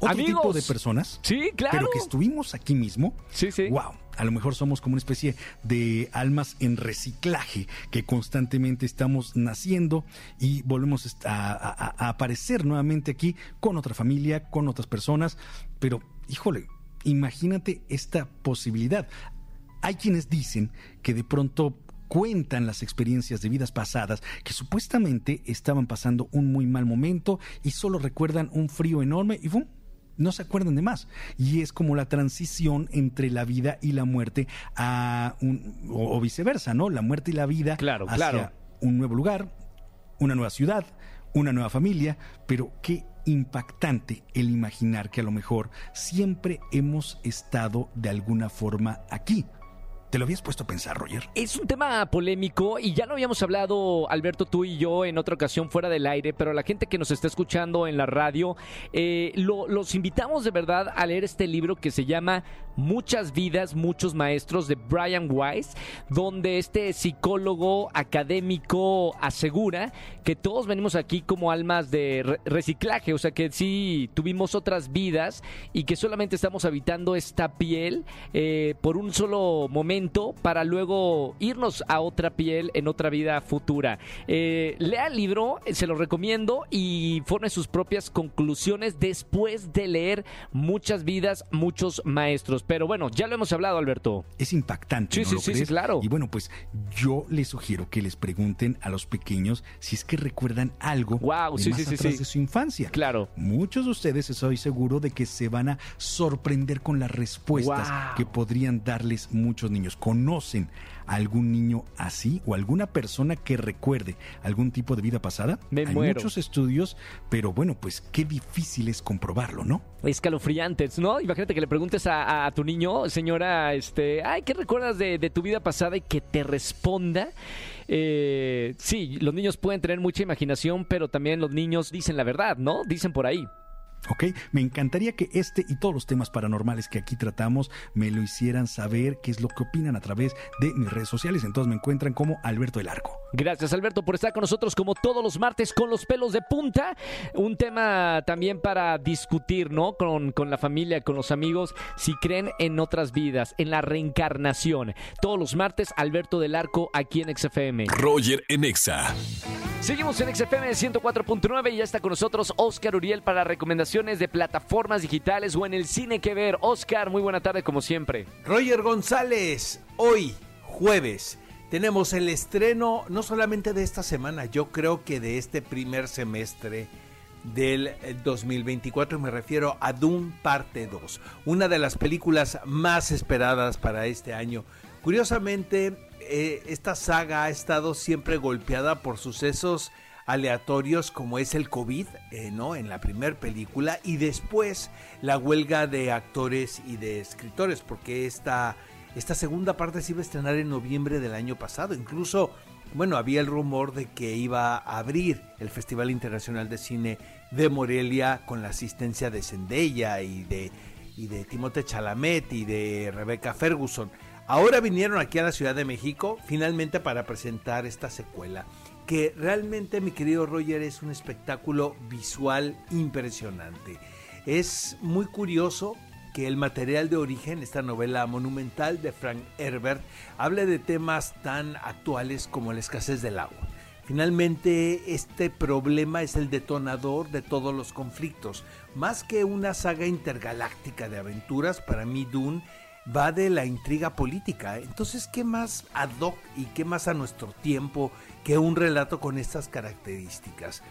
otro tipo de personas. Sí, claro. Pero que estuvimos aquí mismo. Sí, sí. Wow. A lo mejor somos como una especie de almas en reciclaje que constantemente estamos naciendo y volvemos a, a aparecer nuevamente aquí con otra familia, con otras personas. Pero, híjole, imagínate esta posibilidad. Hay quienes dicen que de pronto cuentan las experiencias de vidas pasadas que supuestamente estaban pasando un muy mal momento y solo recuerdan un frío enorme y ¡fum! no se acuerdan de más. Y es como la transición entre la vida y la muerte a un, o, viceversa, ¿no? La muerte y la vida claro, hacia un nuevo lugar, una nueva ciudad, una nueva familia, pero qué impactante el imaginar que a lo mejor siempre hemos estado de alguna forma aquí. ¿Te lo habías puesto a pensar, Roger? Es un tema polémico y ya lo habíamos hablado, Alberto, tú y yo en otra ocasión fuera del aire, pero la gente que nos está escuchando en la radio, eh, los invitamos de verdad a leer este libro que se llama Muchas vidas, muchos maestros de Brian Weiss, donde este psicólogo académico asegura que todos venimos aquí como almas de reciclaje, o sea que sí tuvimos otras vidas y que solamente estamos habitando esta piel eh, por un solo momento para luego irnos a otra piel en otra vida futura. Eh, lea el libro, se lo recomiendo y forme sus propias conclusiones después de leer muchas vidas, muchos maestros. Pero bueno, ya lo hemos hablado, Alberto. Es impactante. Sí, sí, sí, claro. Y bueno, pues yo les sugiero que les pregunten a los pequeños si es que recuerdan algo wow, de, más atrás de su infancia. Claro. Muchos de ustedes estoy seguro de que se van a sorprender con las respuestas que podrían darles muchos niños conocen a algún niño así o alguna persona que recuerde algún tipo de vida pasada. Me Hay muchos estudios, pero bueno, pues qué difícil es comprobarlo, ¿no? Escalofriantes, ¿no? Imagínate que le preguntes a, tu niño, señora, este, ay, ¿qué recuerdas de, tu vida pasada? Y que te responda. Eh, sí, los niños pueden tener mucha imaginación, pero también los niños dicen la verdad, ¿no? Dicen por ahí. ¿Ok? Me encantaría que este y todos los temas paranormales que aquí tratamos me lo hicieran saber, qué es lo que opinan a través de mis redes sociales. Entonces me encuentran como Alberto del Arco. Gracias Alberto por estar con nosotros como todos los martes con los pelos de punta. Un tema también para discutir, ¿no? Con, con la familia, con los amigos, si creen en otras vidas, en la reencarnación. Todos los martes, Alberto del Arco aquí en XFM. Roger en Exa. Seguimos en XFM 104.9 y ya está con nosotros Oscar Uriel para recomendaciones de plataformas digitales o en el cine que ver. Oscar, muy buena tarde como siempre. Roger González, hoy jueves tenemos el estreno no solamente de esta semana, yo creo que de este primer semestre del 2024, me refiero a Doom Parte 2, una de las películas más esperadas para este año. Curiosamente, eh, esta saga ha estado siempre golpeada por sucesos aleatorios como es el COVID, eh, ¿no? En la primera película y después la huelga de actores y de escritores, porque esta, esta segunda parte se iba a estrenar en noviembre del año pasado. Incluso, bueno, había el rumor de que iba a abrir el Festival Internacional de Cine de Morelia con la asistencia de Zendaya y de, y de Timothée Chalamet y de Rebecca Ferguson. Ahora vinieron aquí a la Ciudad de México finalmente para presentar esta secuela que realmente, mi querido Roger, es un espectáculo visual impresionante. Es muy curioso que el material de origen, esta novela monumental de Frank Herbert, hable de temas tan actuales como la escasez del agua. Finalmente, este problema es el detonador de todos los conflictos. Más que una saga intergaláctica de aventuras, para mí Dune va de la intriga política. Entonces, ¿qué más ad hoc y qué más a nuestro tiempo que un relato con estas características?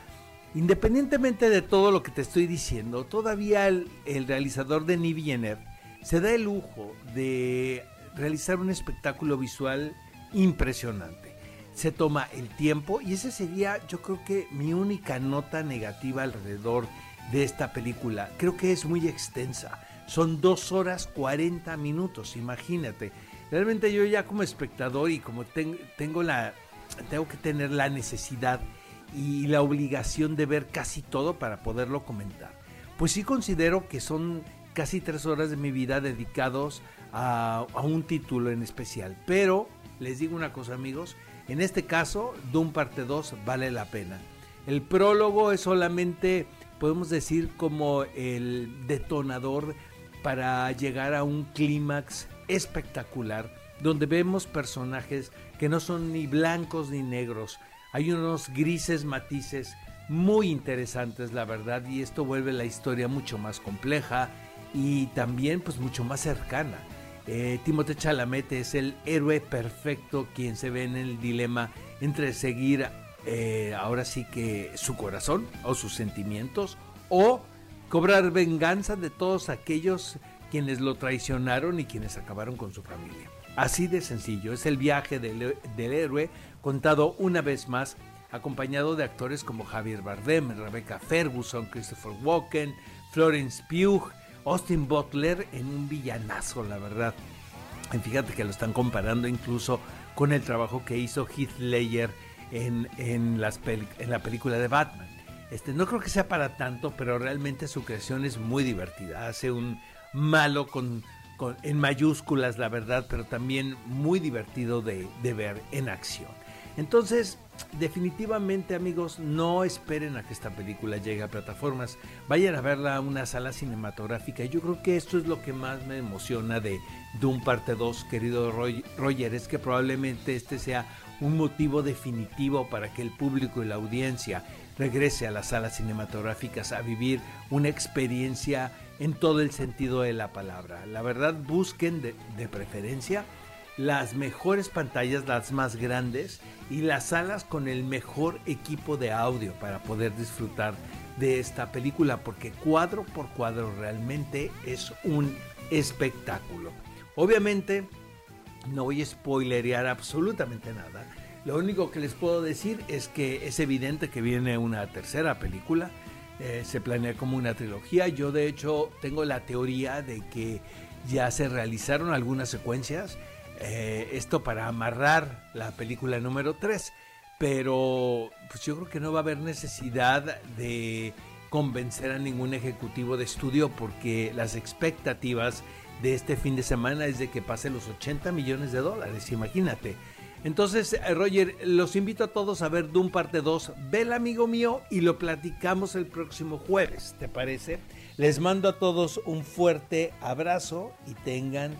Independientemente de todo lo que te estoy diciendo, todavía el, realizador de Villeneuve se da el lujo de realizar un espectáculo visual impresionante. Se toma el tiempo y esa sería yo creo que mi única nota negativa alrededor de esta película. Creo que es muy extensa son dos horas 40 minutos, imagínate. Realmente yo ya como espectador y como tengo la tengo que tener la necesidad y la obligación de ver casi todo para poderlo comentar. Pues sí considero que son casi tres horas de mi vida dedicados a, a un título en especial. Pero les digo una cosa amigos, en este caso Doom parte 2 vale la pena. El prólogo es solamente, podemos decir, como el detonador para llegar a un clímax espectacular donde vemos personajes que no son ni blancos ni negros. Hay unos grises matices muy interesantes, la verdad, y esto vuelve la historia mucho más compleja y también pues mucho más cercana. Eh, Timothée Chalamet es el héroe perfecto quien se ve en el dilema entre seguir eh, ahora sí que su corazón o sus sentimientos o cobrar venganza de todos aquellos quienes lo traicionaron y quienes acabaron con su familia. Así de sencillo, es el viaje del, héroe contado una vez más, acompañado de actores como Javier Bardem, Rebecca Ferguson, Christopher Walken, Florence Pugh, Austin Butler en un villanazo, la verdad. Y fíjate que lo están comparando incluso con el trabajo que hizo Heath Ledger en, en, las en la película de Batman. Este, no creo que sea para tanto, pero realmente su creación es muy divertida. Hace un malo con, en mayúsculas, la verdad, pero también muy divertido de, ver en acción. Entonces, definitivamente amigos, no esperen a que esta película llegue a plataformas. Vayan a verla a una sala cinematográfica. Yo creo que esto es lo que más me emociona de Doom Parte 2, querido Roger, es que probablemente este sea un motivo definitivo para que el público y la audiencia regrese a las salas cinematográficas a vivir una experiencia en todo el sentido de la palabra. La verdad, busquen de, preferencia las mejores pantallas, las más grandes y las salas con el mejor equipo de audio para poder disfrutar de esta película porque cuadro por cuadro realmente es un espectáculo. Obviamente no voy a spoilerear absolutamente nada lo único que les puedo decir es que es evidente que viene una tercera película. Eh, se planea como una trilogía. Yo de hecho tengo la teoría de que ya se realizaron algunas secuencias. Eh, esto para amarrar la película número 3. Pero pues yo creo que no va a haber necesidad de convencer a ningún ejecutivo de estudio porque las expectativas de este fin de semana es de que pase los 80 millones de dólares. Imagínate. Entonces, eh, Roger, los invito a todos a ver Doom parte 2. Ve amigo mío y lo platicamos el próximo jueves, ¿te parece? Les mando a todos un fuerte abrazo y tengan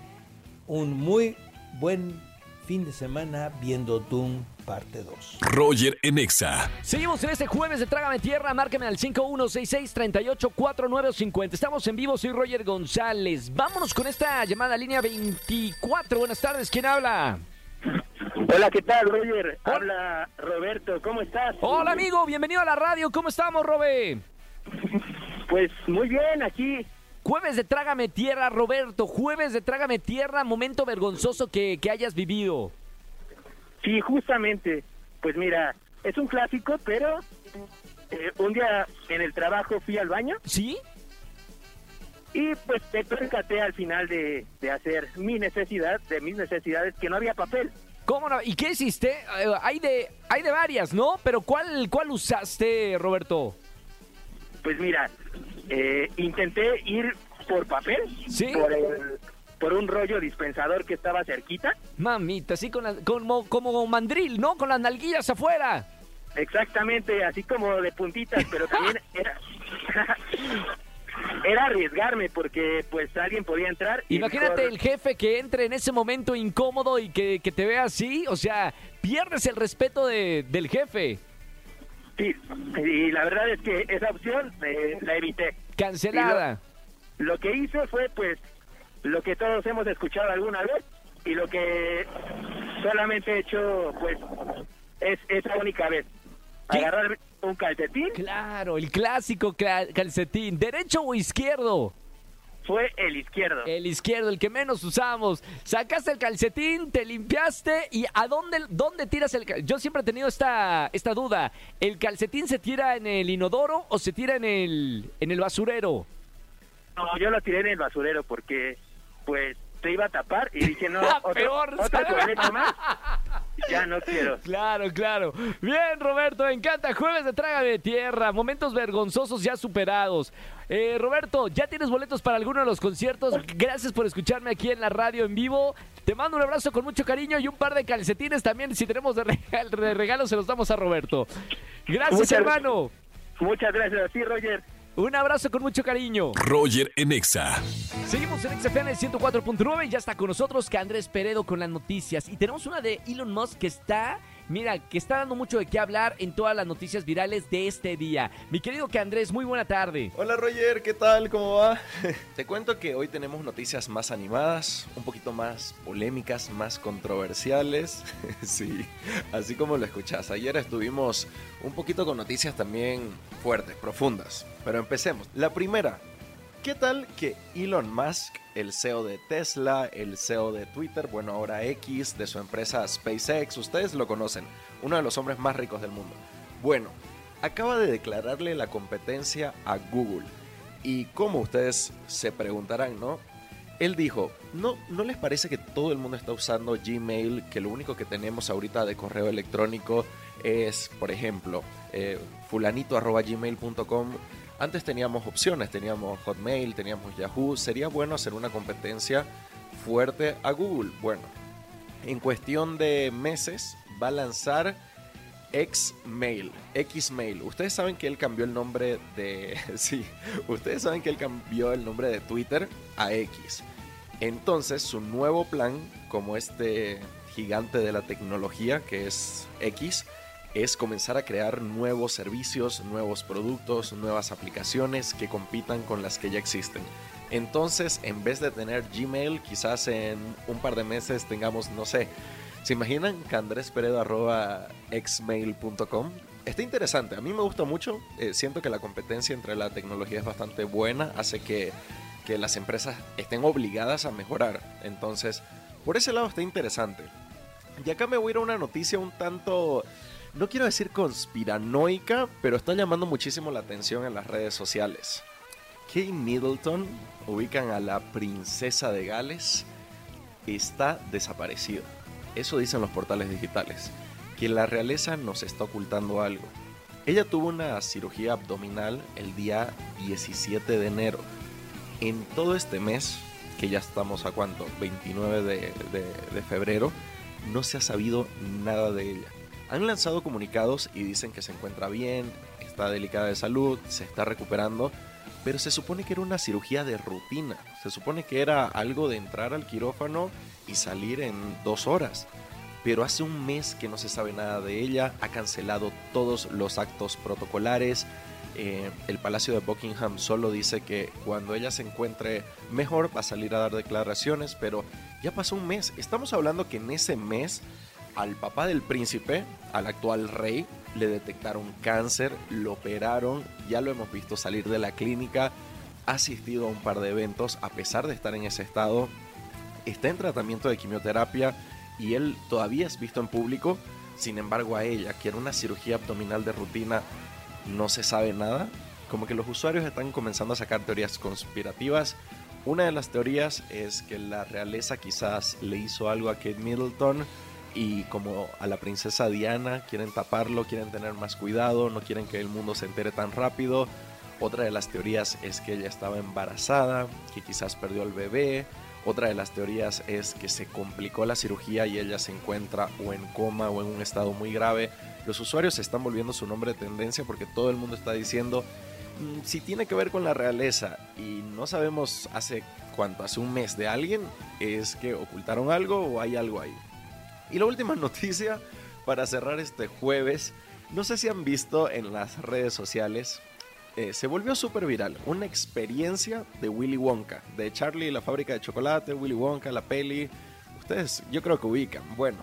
un muy buen fin de semana viendo Doom parte 2. Roger Enexa. Seguimos en este jueves de Trágame Tierra. Márqueme al 5166-384950. Estamos en vivo, soy Roger González. Vámonos con esta llamada línea 24. Buenas tardes, ¿quién habla? Hola, ¿qué tal, Roger? Habla Roberto, ¿cómo estás? Hola, amigo, bienvenido a la radio. ¿Cómo estamos, Robe? Pues muy bien, aquí. Jueves de Trágame Tierra, Roberto. Jueves de Trágame Tierra, momento vergonzoso que, que hayas vivido. Sí, justamente. Pues mira, es un clásico, pero eh, un día en el trabajo fui al baño. ¿Sí? Y pues me percaté al final de, de hacer mi necesidad, de mis necesidades, que no había papel. ¿Cómo no? ¿Y qué hiciste? Eh, hay de hay de varias, ¿no? Pero ¿cuál cuál usaste, Roberto? Pues mira, eh, intenté ir por papel, ¿Sí? por, el- por un rollo dispensador que estaba cerquita. Mamita, así con la- como, como mandril, ¿no? Con las nalguillas afuera. Exactamente, así como de puntitas, pero también [laughs] era, [laughs] era arriesgarme porque pues alguien podía entrar. y Imagínate mejor- el jefe que entre en ese momento incómodo y que, que te vea así, o sea, pierdes el respeto de- del jefe. Sí, y la verdad es que esa opción eh, la evité. Cancelada. Lo que hice fue pues lo que todos hemos escuchado alguna vez y lo que solamente he hecho pues es esa única vez. ¿Qué? Agarrar un calcetín Claro, el clásico calcetín. ¿Derecho o izquierdo? fue el izquierdo. El izquierdo, el que menos usamos. Sacaste el calcetín, te limpiaste y ¿a dónde, dónde tiras el calcetín? Yo siempre he tenido esta, esta duda. ¿El calcetín se tira en el inodoro o se tira en el, en el basurero? No, yo lo tiré en el basurero porque pues se iba a tapar y dije no, [laughs] otro, Peor, otro ¿sabes? coleto más. [laughs] Ya no quiero. Claro, claro. Bien, Roberto, me encanta. Jueves de Trágame de Tierra, momentos vergonzosos ya superados. Eh, Roberto, ¿ya tienes boletos para alguno de los conciertos? Gracias por escucharme aquí en la radio en vivo. Te mando un abrazo con mucho cariño y un par de calcetines también. Si tenemos de regalo, de regalo se los damos a Roberto. Gracias, Muchas- hermano. Muchas gracias, sí, Roger. Un abrazo con mucho cariño. Roger en Exa. Seguimos en XFM 104.9 y ya está con nosotros Andrés Peredo con las noticias. Y tenemos una de Elon Musk que está, mira, que está dando mucho de qué hablar en todas las noticias virales de este día. Mi querido que Andrés, muy buena tarde. Hola Roger, ¿qué tal? ¿Cómo va? [laughs] Te cuento que hoy tenemos noticias más animadas, un poquito más polémicas, más controversiales. [laughs] sí, así como lo escuchás. Ayer estuvimos un poquito con noticias también fuertes, profundas. Pero empecemos. La primera. ¿Qué tal que Elon Musk, el CEO de Tesla, el CEO de Twitter, bueno ahora X, de su empresa SpaceX, ustedes lo conocen, uno de los hombres más ricos del mundo? Bueno, acaba de declararle la competencia a Google. Y como ustedes se preguntarán, ¿no? Él dijo, ¿no, ¿no les parece que todo el mundo está usando Gmail, que lo único que tenemos ahorita de correo electrónico es, por ejemplo, eh, fulanito arroba gmail.com? Antes teníamos opciones, teníamos Hotmail, teníamos Yahoo. Sería bueno hacer una competencia fuerte a Google. Bueno, en cuestión de meses va a lanzar Xmail, Xmail. Ustedes saben que él cambió el nombre de... [laughs] Sí, ustedes saben que él cambió el nombre de Twitter a X. Entonces, su nuevo plan, como este gigante de la tecnología que es X, es comenzar a crear nuevos servicios, nuevos productos, nuevas aplicaciones que compitan con las que ya existen. Entonces, en vez de tener Gmail, quizás en un par de meses tengamos, no sé, ¿se imaginan que Andrés xmail.com? Está interesante, a mí me gusta mucho, eh, siento que la competencia entre la tecnología es bastante buena, hace que, que las empresas estén obligadas a mejorar. Entonces, por ese lado está interesante. Y acá me voy a ir a una noticia un tanto no quiero decir conspiranoica, pero está llamando muchísimo la atención en las redes sociales. Kate Middleton, ubican a la princesa de Gales, está desaparecida. Eso dicen los portales digitales, que la realeza nos está ocultando algo. Ella tuvo una cirugía abdominal el día 17 de enero. En todo este mes, que ya estamos a cuánto, 29 de, febrero, no se ha sabido nada de ella. Han lanzado comunicados y dicen que se encuentra bien, está delicada de salud, se está recuperando, pero se supone que era una cirugía de rutina. Se supone que era algo de entrar al quirófano y salir en dos horas. Pero hace un mes que no se sabe nada de ella, ha cancelado todos los actos protocolares. Eh, el Palacio de Buckingham solo dice que cuando ella se encuentre mejor va a salir a dar declaraciones, pero ya pasó un mes. Estamos hablando que en ese mes al papá del príncipe, al actual rey, le detectaron cáncer, lo operaron, ya lo hemos visto salir de la clínica, ha asistido a un par de eventos, a pesar de estar en ese estado, está en tratamiento de quimioterapia y él todavía es visto en público, sin embargo a ella, que era una cirugía abdominal de rutina, no se sabe nada, como que los usuarios están comenzando a sacar teorías conspirativas. Una de las teorías es que la realeza quizás le hizo algo a Kate Middleton y como a la princesa Diana quieren taparlo, quieren tener más cuidado, no quieren que el mundo se entere tan rápido. Otra de las teorías es que ella estaba embarazada, que quizás perdió el bebé. Otra de las teorías es que se complicó la cirugía y ella se encuentra o en coma o en un estado muy grave. Los usuarios están volviendo su nombre de tendencia porque todo el mundo está diciendo mm, si tiene que ver con la realeza y no sabemos hace cuánto, hace un mes de alguien, es que ocultaron algo o hay algo ahí. Y la última [laughs] noticia para cerrar este jueves, no sé si han visto en las redes sociales, eh, se volvió súper viral una experiencia de Willy Wonka, de Charlie la fábrica de chocolate, Willy Wonka, la peli. Ustedes yo creo que ubican. Bueno,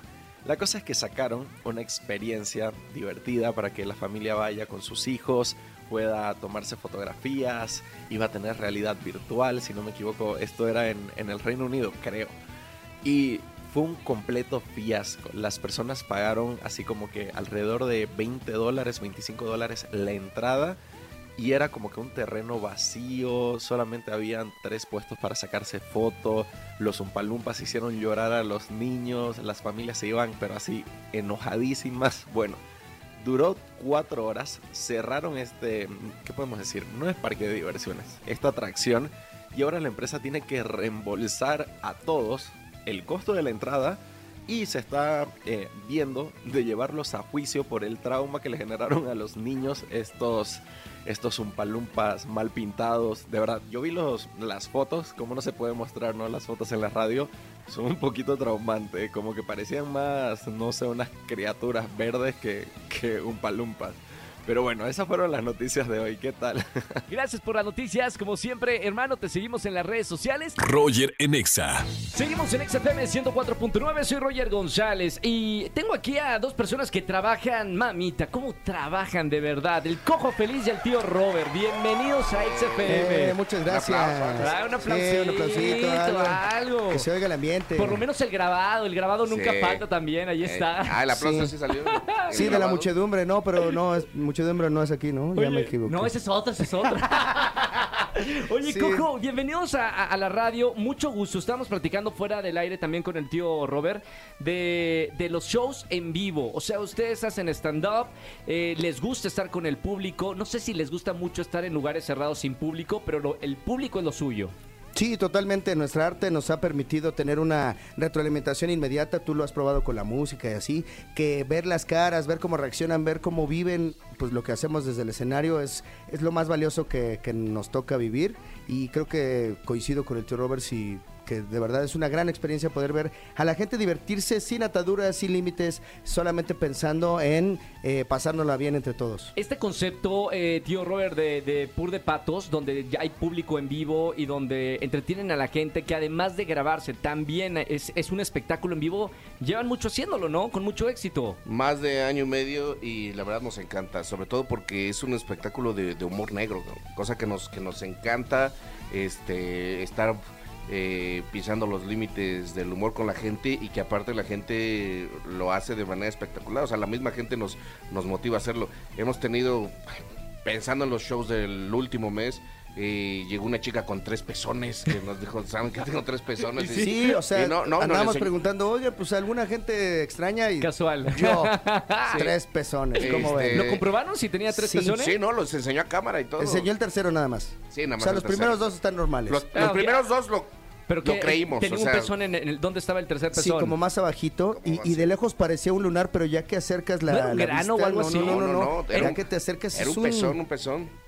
la cosa es que sacaron una experiencia divertida para que la familia vaya con sus hijos, pueda tomarse fotografías, iba a tener realidad virtual, si no me equivoco, esto era en, en el Reino Unido, creo. Y fue un completo fiasco. Las personas pagaron así como que alrededor de 20 dólares, 25 dólares la entrada y era como que un terreno vacío, solamente habían tres puestos para sacarse fotos, los umpalumpas hicieron llorar a los niños, las familias se iban pero así enojadísimas. [laughs] Bueno, duró cuatro horas, cerraron este, ¿qué podemos decir? No es parque de diversiones, esta atracción y ahora la empresa tiene que reembolsar a todos el costo de la entrada y se está eh, viendo de llevarlos a juicio por el trauma que le generaron a los niños estos estos umpalumpas mal pintados. De verdad, yo vi los, las fotos, como no se puede mostrar, ¿no? Las fotos en la radio son un poquito traumantes, como que parecían más, no sé, unas criaturas verdes que, que umpalumpas. Pero bueno, esas fueron las noticias de hoy. ¿Qué tal? [laughs] Gracias por las noticias. Como siempre, hermano, te seguimos en las redes sociales. Roger en Exa. Seguimos en XFM 104.9. Soy Roger González. Y tengo aquí a dos personas que trabajan, mamita, ¿cómo trabajan de verdad? El cojo feliz y el tío Robert. Bienvenidos a XFM. Eh, muchas gracias. Ah, un aplausito, Sí, un aplausito, algo. algo. Que se oiga el ambiente. Por lo menos el grabado. El grabado nunca Sí. falta también. Ahí Eh, está. ah, el aplauso Sí. sí, salió. Sí, de la muchedumbre, no, pero no, es, muchedumbre no es aquí, ¿no? ya me equivoqué. No, ese es otro, ese es otro. [laughs] Oye, Sí. Cojo, bienvenidos a, a- a la radio. Mucho gusto. Estábamos platicando fuera del aire también con el tío Robert de, de los shows en vivo. O sea, ustedes hacen stand-up, eh, les gusta estar con el público. No sé si les gusta mucho estar en lugares cerrados sin público, pero lo- el público es lo suyo. Sí, totalmente. Nuestra arte nos ha permitido tener una retroalimentación inmediata. Tú lo has probado con la música y así. Que ver las caras, ver cómo reaccionan, ver cómo viven, pues lo que hacemos desde el escenario es, es lo más valioso que, que nos toca vivir. Y creo que coincido con el tío Robert y que de verdad es una gran experiencia poder ver a la gente divertirse sin ataduras, sin límites, solamente pensando en eh, pasárnosla bien entre todos. Este concepto, eh, tío Robert, de, de Pur de Patos, donde ya hay público en vivo y donde entretienen a la gente, que además de grabarse también es, es un espectáculo en vivo, llevan mucho haciéndolo, ¿no? Con mucho éxito. Más de año y medio y la verdad nos encanta, sobre todo porque es un espectáculo de, de humor negro, ¿no? cosa que nos, que nos encanta, este, estar eh, pisando los límites del humor con la gente y que aparte la gente lo hace de manera espectacular, o sea, la misma gente nos, nos motiva a hacerlo. Hemos tenido, pensando en los shows del último mes, eh, llegó una chica con tres pezones que nos dijo, ¿saben que tengo tres pezones? Y- Sí, o sea, y no, no, nos andábamos enseñó- preguntando, oye, pues alguna gente extraña y Casual. yo, [laughs] tres pezones, ¿cómo Este, ven? ¿Lo comprobaron si tenía tres Sí, pezones? Sí, no, los enseñó a cámara y todo. Enseñó el tercero nada más. Sí, nada O más sea, el los tercero. primeros dos están normales. Los, Ah, los primeros dos lo, Pero lo creímos. tenía o un sea, pezón en el... ¿Dónde estaba el tercer Sí, pezón? como más abajito y, Como y de lejos parecía un lunar, pero ya que acercas la, ¿No era un la grano vista, o algo así? No, no, no, No, no, no. no, era ya un- que te acercas Era un pezón, un pezón.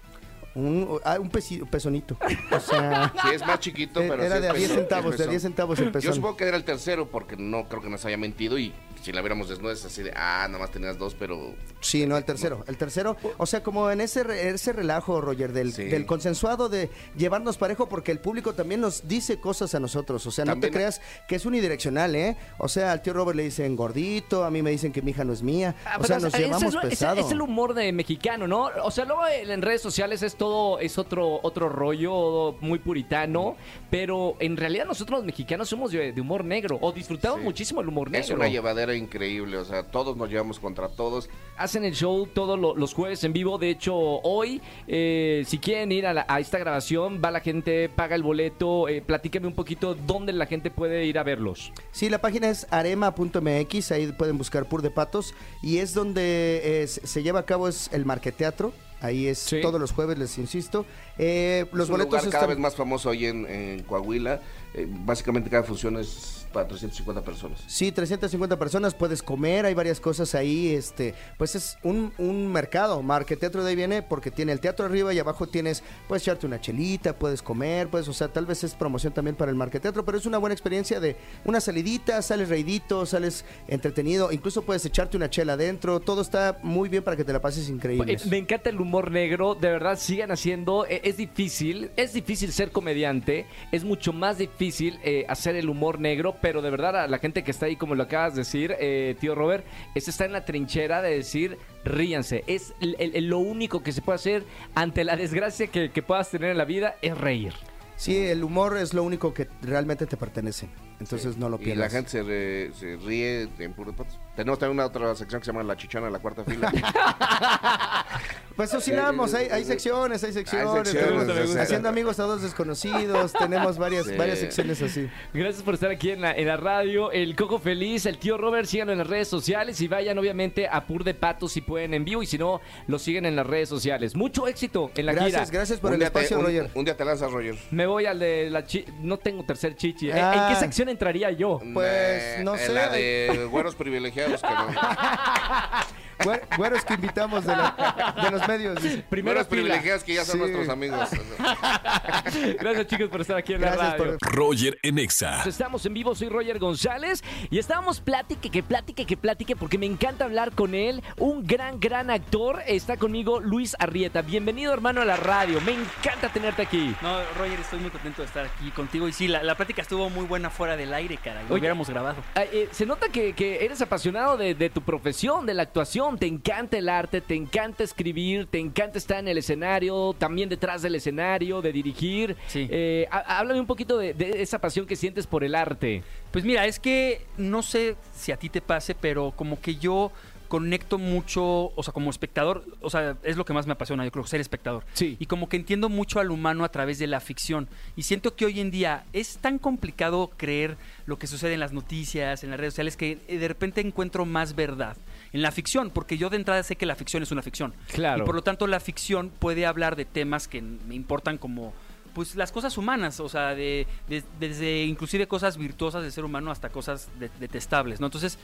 Un, ah, un pesi- pezonito. O sea, [laughs] Sí, es más chiquito, pero era sí de a 10 pezón, centavos, de a pezón. 10 centavos el Yo pezón. supongo que era el tercero porque no creo que nos haya mentido y si la viéramos desnuda es así de, ah, nada más tenías dos, pero... Sí, no, el tercero. El tercero, o sea, como en ese, re- ese relajo, Roger, del, Sí. del consensuado de llevarnos parejo, porque el público también nos dice cosas a nosotros. O sea, no También- te creas que es unidireccional, ¿eh? O sea, al tío Robert le dicen gordito, a mí me dicen que mi hija no es mía. Ah, o pero sea, nos llevamos es, pesado. es el humor de mexicano, ¿no? O sea, luego en en redes sociales es todo, es otro, otro rollo muy puritano, pero en realidad nosotros los mexicanos somos de, de humor negro, o disfrutamos Sí. muchísimo el humor negro. Es una llevadera increíble, o sea, todos nos llevamos contra todos. Hacen el show todos lo- los jueves en vivo. De hecho, hoy, eh, si quieren ir a, la- a esta grabación, va la gente, paga el boleto. Eh, platícame un poquito dónde la gente puede ir a verlos. Sí, la página es arema.mx, ahí pueden buscar Pur de Patos y es donde eh, se lleva a cabo es el Marqueteatro. Ahí es Sí. todos los jueves, les insisto. Eh, los es un boletos lugar cada están- vez más famoso hoy en, en Coahuila. Eh, básicamente cada función es para 350 personas. Sí, 350 personas, puedes comer, hay varias cosas ahí, este, pues es un, un mercado, Marqueteatro de ahí viene porque tiene el teatro arriba y abajo tienes, puedes echarte una chelita, puedes comer, pues, o sea, tal vez es promoción también para el Marqueteatro, pero es una buena experiencia de una salidita, sales reidito, sales entretenido, incluso puedes echarte una chela adentro, todo está muy bien para que te la pases increíble. Eh, Me encanta el humor negro, de verdad sigan haciendo, eh, es difícil, es difícil ser comediante, es mucho más difícil eh, hacer el humor negro, pero de verdad a la gente que está ahí, como lo acabas de decir, eh, tío Robert, es está en la trinchera de decir, ríanse, es el- el- lo único que se puede hacer ante la desgracia que, que puedas tener en la vida, es reír. Sí, el humor es lo único que realmente te pertenece, entonces no lo Y pierdas. la gente se, re- se ríe en puro patos. Tenemos también una otra sección que se llama La Chichona de la Cuarta Fila. [laughs] Pues oscilamos, hay, hay secciones, hay secciones. tenemos- haciendo amigos a dos desconocidos, tenemos varias, Sí. varias secciones así. Gracias por estar aquí en la, en la radio. El Coco Feliz, el tío Robert, síganlo en las redes sociales y vayan obviamente a Pur de Patos si pueden en vivo y si no, lo siguen en las redes sociales. Mucho éxito en la Gracias, gira. gracias por un, el te, espacio, un- Roger. un día te lanzas, Roger. Me voy al de la chi... No tengo tercer chichi. ¿eh? ¿En- ¿En Ah. qué sección entraría yo? Pues, no en sé. La de güeros privilegiados. Que no. [laughs] Güer- Güeros que invitamos de, la- de los medios. fila. privilegiados que ya son Sí. nuestros amigos. [laughs] Gracias chicos por estar aquí en la Gracias radio. por... Roger en Exa. Estamos en vivo, soy Roger González y estábamos platique, que platique, que platique porque me encanta hablar con él. Un gran, gran actor. Está conmigo Luis Arrieta. Bienvenido hermano a la radio. Me encanta tenerte aquí. No, Roger, estoy muy contento de estar aquí contigo. Y sí, la, la plática estuvo muy buena fuera del aire, cara. Lo hubiéramos grabado. Eh, se nota que, que eres apasionado de, de tu profesión, de la actuación, te encanta el arte, te encanta escribir, te encanta estar en el escenario, también detrás del escenario, de dirigir. Sí. Eh, há- háblame un poquito de, de esa pasión que sientes por el arte. Pues mira, es que no sé si a ti te pase, pero como que yo conecto mucho, o sea, como espectador, o sea, es lo que más me apasiona, yo creo, ser espectador. Sí. Y como que entiendo mucho al humano a través de la ficción. Y siento que hoy en día es tan complicado creer lo que sucede en las noticias, en las redes sociales, que de repente encuentro más verdad en la ficción, porque yo de entrada sé que la ficción es una ficción. Claro. Y por lo tanto la ficción puede hablar de temas que me importan como pues las cosas humanas, o sea, de, de- desde inclusive cosas virtuosas del ser humano hasta cosas de- detestables, ¿no? Entonces,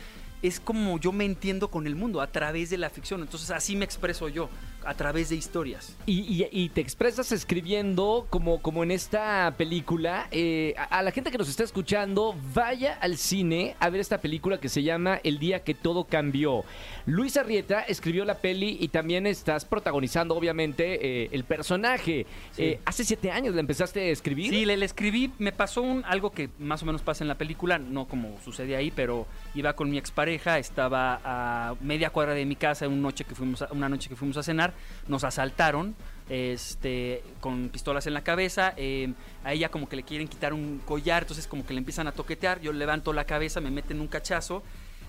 es como yo me entiendo con el mundo a través de la ficción, entonces así me expreso yo, a través de historias. Y, y- y te expresas escribiendo como, como en esta película. Eh, a, a la gente que nos está escuchando, vaya al cine a ver esta película que se llama El día que todo cambió. Luis Arrieta escribió la peli y también estás protagonizando, obviamente, eh, el personaje. Eh, hace siete años le empezaste a escribir. Sí, le, le escribí, me pasó un, algo que más o menos pasa en la película, no como sucede ahí, pero iba con mi expareja, estaba a media cuadra de mi casa una noche que fuimos a, una noche que fuimos a cenar, nos asaltaron este con pistolas en la cabeza, eh, a ella como que le quieren quitar un collar, entonces como que le empiezan a toquetear, yo levanto la cabeza, me meten un cachazo,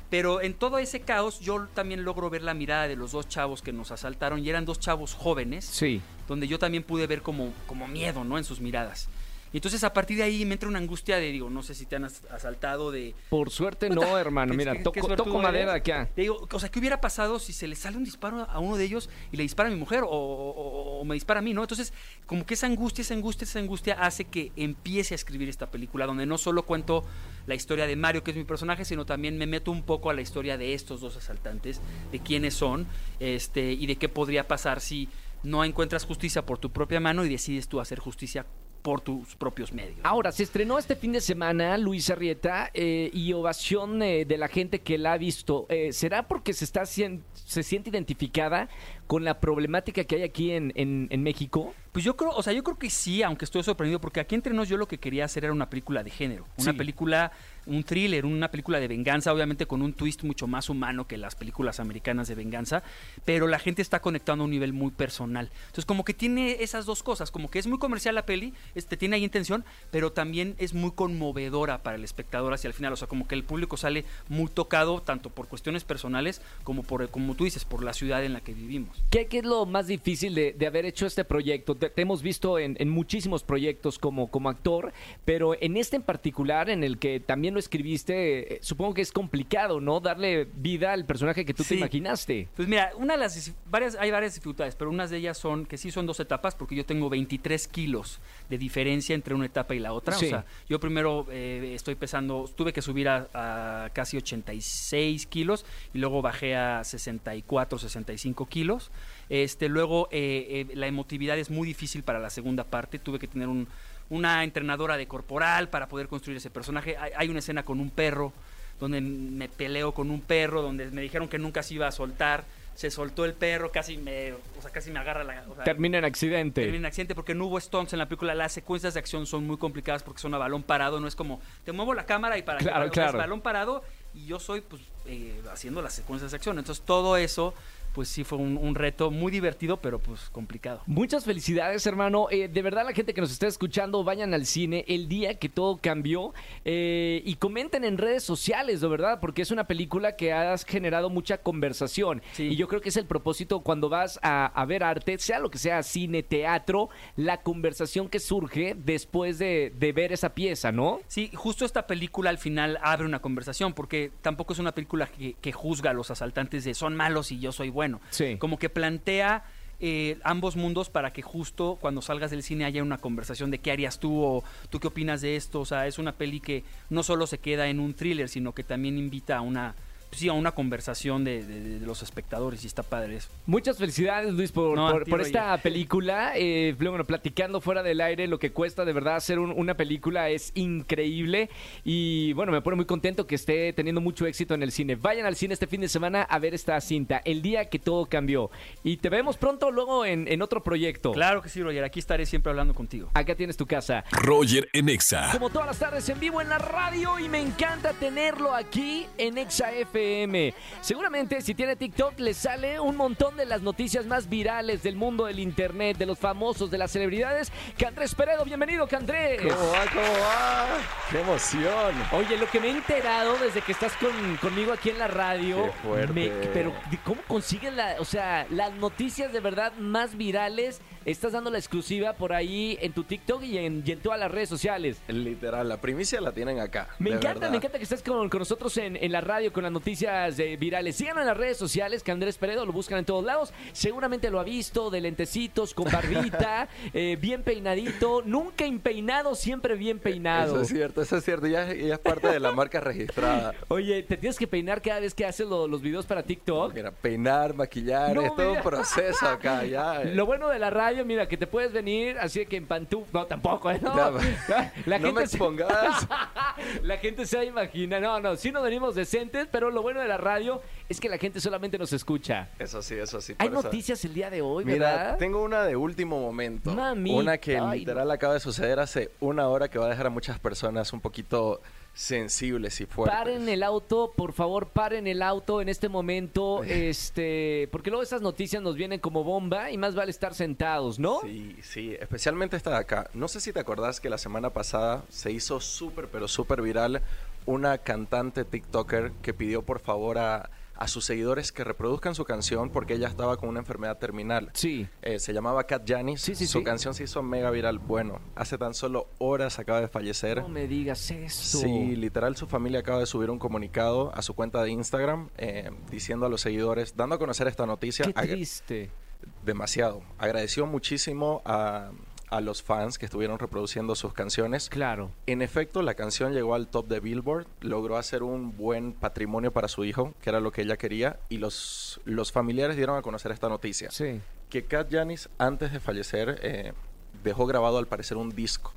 pero en todo ese caos yo también logro ver la mirada de los dos chavos que nos asaltaron y eran dos chavos jóvenes Sí. donde yo también pude ver como, como miedo, ¿no? En sus miradas. Y entonces a partir de ahí me entra una angustia de, digo, no sé si te han as- asaltado de... Por suerte no, hermano. ¿Qué- Mira, qué- toco, toco madera. Te digo, o sea, ¿qué hubiera pasado si se le sale un disparo a uno de ellos y le dispara a mi mujer o, o- o me dispara a mí, ¿no? Entonces, como que esa angustia, esa angustia, esa angustia hace que empiece a escribir esta película, donde no solo cuento la historia de Mario, que es mi personaje, sino también me meto un poco a la historia de estos dos asaltantes, de quiénes son, este, y de qué podría pasar si no encuentras justicia por tu propia mano y decides tú hacer justicia por tus propios medios. Ahora, se estrenó este fin de semana Luis Arrieta eh, y ovación eh, de la gente que la ha visto. Eh, ¿Será porque se, está, se siente identificada con la problemática que hay aquí en, en, México? Pues yo creo, o sea, yo creo que sí, aunque estoy sorprendido, porque aquí entre nos yo lo que quería hacer era una película de género, una película un thriller, una película de venganza, obviamente con un twist mucho más humano que las películas americanas de venganza, pero la gente está conectando a un nivel muy personal. Entonces, como que tiene esas dos cosas, como que es muy comercial la peli, este, tiene ahí intención, pero también es muy conmovedora para el espectador hacia el final. O sea, como que el público sale muy tocado, tanto por cuestiones personales como por, como tú dices, por la ciudad en la que vivimos. ¿Qué, es lo más difícil de, haber hecho este proyecto? Te, hemos visto en, muchísimos proyectos como, como actor, pero en este en particular, en el que también lo escribiste, eh, supongo que es complicado, ¿no? Darle vida al personaje que tú te imaginaste. Pues mira, una de las varias, hay varias dificultades, pero unas de ellas son que sí son dos etapas, porque yo tengo 23 kilos de diferencia entre una etapa y la otra. O sea, yo primero eh, estoy pesando, tuve que subir a, casi 86 kilos y luego bajé a 64, 65 kilos. Este, luego eh, la emotividad es muy difícil para la segunda parte. Tuve que tener un una entrenadora de corporal para poder construir ese personaje. Hay, una escena con un perro, donde me peleo con un perro, donde me dijeron que nunca se iba a soltar. Se soltó el perro, casi me, o sea, casi me agarra la. termina en accidente. Termina en accidente porque no hubo stunts en la película. Las secuencias de acción son muy complicadas porque son a balón parado. No es como te muevo la cámara y para claro, que claro. balón parado y yo soy pues eh, haciendo las secuencias de acción. Entonces todo eso pues sí fue un, reto muy divertido, pero pues complicado. Muchas felicidades, hermano. Eh, de verdad, la gente que nos está escuchando, vayan al cine el día que todo cambió eh, y comenten en redes sociales, de verdad, porque es una película que has generado mucha conversación. Y yo creo que es el propósito cuando vas a, ver arte, sea lo que sea, cine, teatro, la conversación que surge después de, ver esa pieza, ¿no? Sí, justo esta película al final abre una conversación, porque tampoco es una película que, que juzga a los asaltantes de son malos y yo soy bueno bueno. Como que plantea eh, ambos mundos para que justo cuando salgas del cine haya una conversación de qué harías tú o tú qué opinas de esto. O sea, es una peli que no solo se queda en un thriller, sino que también invita a una sí, a una conversación de, los espectadores y está padre eso. Muchas felicidades, Luis, por, por, esta película. Eh, bueno, platicando fuera del aire, lo que cuesta de verdad hacer una película es increíble. Y bueno, me pone muy contento que esté teniendo mucho éxito en el cine. Vayan al cine este fin de semana a ver esta cinta, El día que todo cambió. Y te vemos pronto luego en, en otro proyecto. Claro que sí, Roger. Aquí estaré siempre hablando contigo. Acá tienes tu casa. Roger en Exa. Como todas las tardes en vivo en la radio y me encanta tenerlo aquí en Exa F Seguramente si tiene TikTok le sale un montón de las noticias más virales del mundo del internet, de los famosos, de las celebridades. Candrés Peredo, bienvenido Candrés. ¿Cómo va? ¿Cómo va? ¡Qué emoción! Oye, lo que me he enterado desde que estás conmigo aquí en la radio, pero ¿cómo consiguen la, o sea, las noticias de verdad más virales? Estás dando la exclusiva por ahí en tu TikTok y en, todas las redes sociales. Literal, la primicia la tienen acá. Me encanta, me encanta que estés con, nosotros en, la radio con las noticias eh, virales. Síganlo en las redes sociales, que Andrés Peredo lo buscan en todos lados. Seguramente lo ha visto, de lentecitos, con barbita, [laughs] eh, bien peinadito. Nunca impeinado, siempre bien peinado. Eso es cierto, eso es cierto. Ya, es parte de la marca registrada. [laughs] Oye, ¿te tienes que peinar cada vez que haces los videos para TikTok? Mira, peinar, maquillar, es todo un proceso acá. Ya, [laughs] Lo bueno de la radio mira, que te puedes venir así que en pantuf. No, tampoco, ¿eh? No, [laughs] la gente me expongas. [laughs] la gente se imagina. No, no, sí nos venimos decentes, pero lo bueno de la radio es que la gente solamente nos escucha. Eso sí, eso sí. Hay noticias el día de hoy, Mira, tengo una de último momento. una que literal acaba de suceder hace una hora que va a dejar a muchas personas un poquito sensibles y fuertes. Paren el auto, por favor, paren el auto en este momento, [laughs] este, porque luego esas noticias nos vienen como bomba y más vale estar sentados, ¿no? Sí, sí, especialmente esta de acá. No sé si te acordás que la semana pasada se hizo súper, pero súper viral una cantante TikToker que pidió por favor a a sus seguidores que reproduzcan su canción porque ella estaba con una enfermedad terminal. Sí. Eh, se llamaba Kat Janis. Sí, sí, su canción se hizo mega viral. Bueno, hace tan solo horas acaba de fallecer. No me digas eso. Sí, literal su familia acaba de subir un comunicado a su cuenta de Instagram eh, diciendo a los seguidores, dando a conocer esta noticia. Qué triste. Demasiado. Agradeció muchísimo a a los fans que estuvieron reproduciendo sus canciones. Claro. En efecto, la canción llegó al top de Billboard, logró hacer un buen patrimonio para su hijo, que era lo que ella quería, y los, los familiares dieron a conocer esta noticia. Sí. Que Kat Janis, antes de fallecer, eh, dejó grabado al parecer un disco.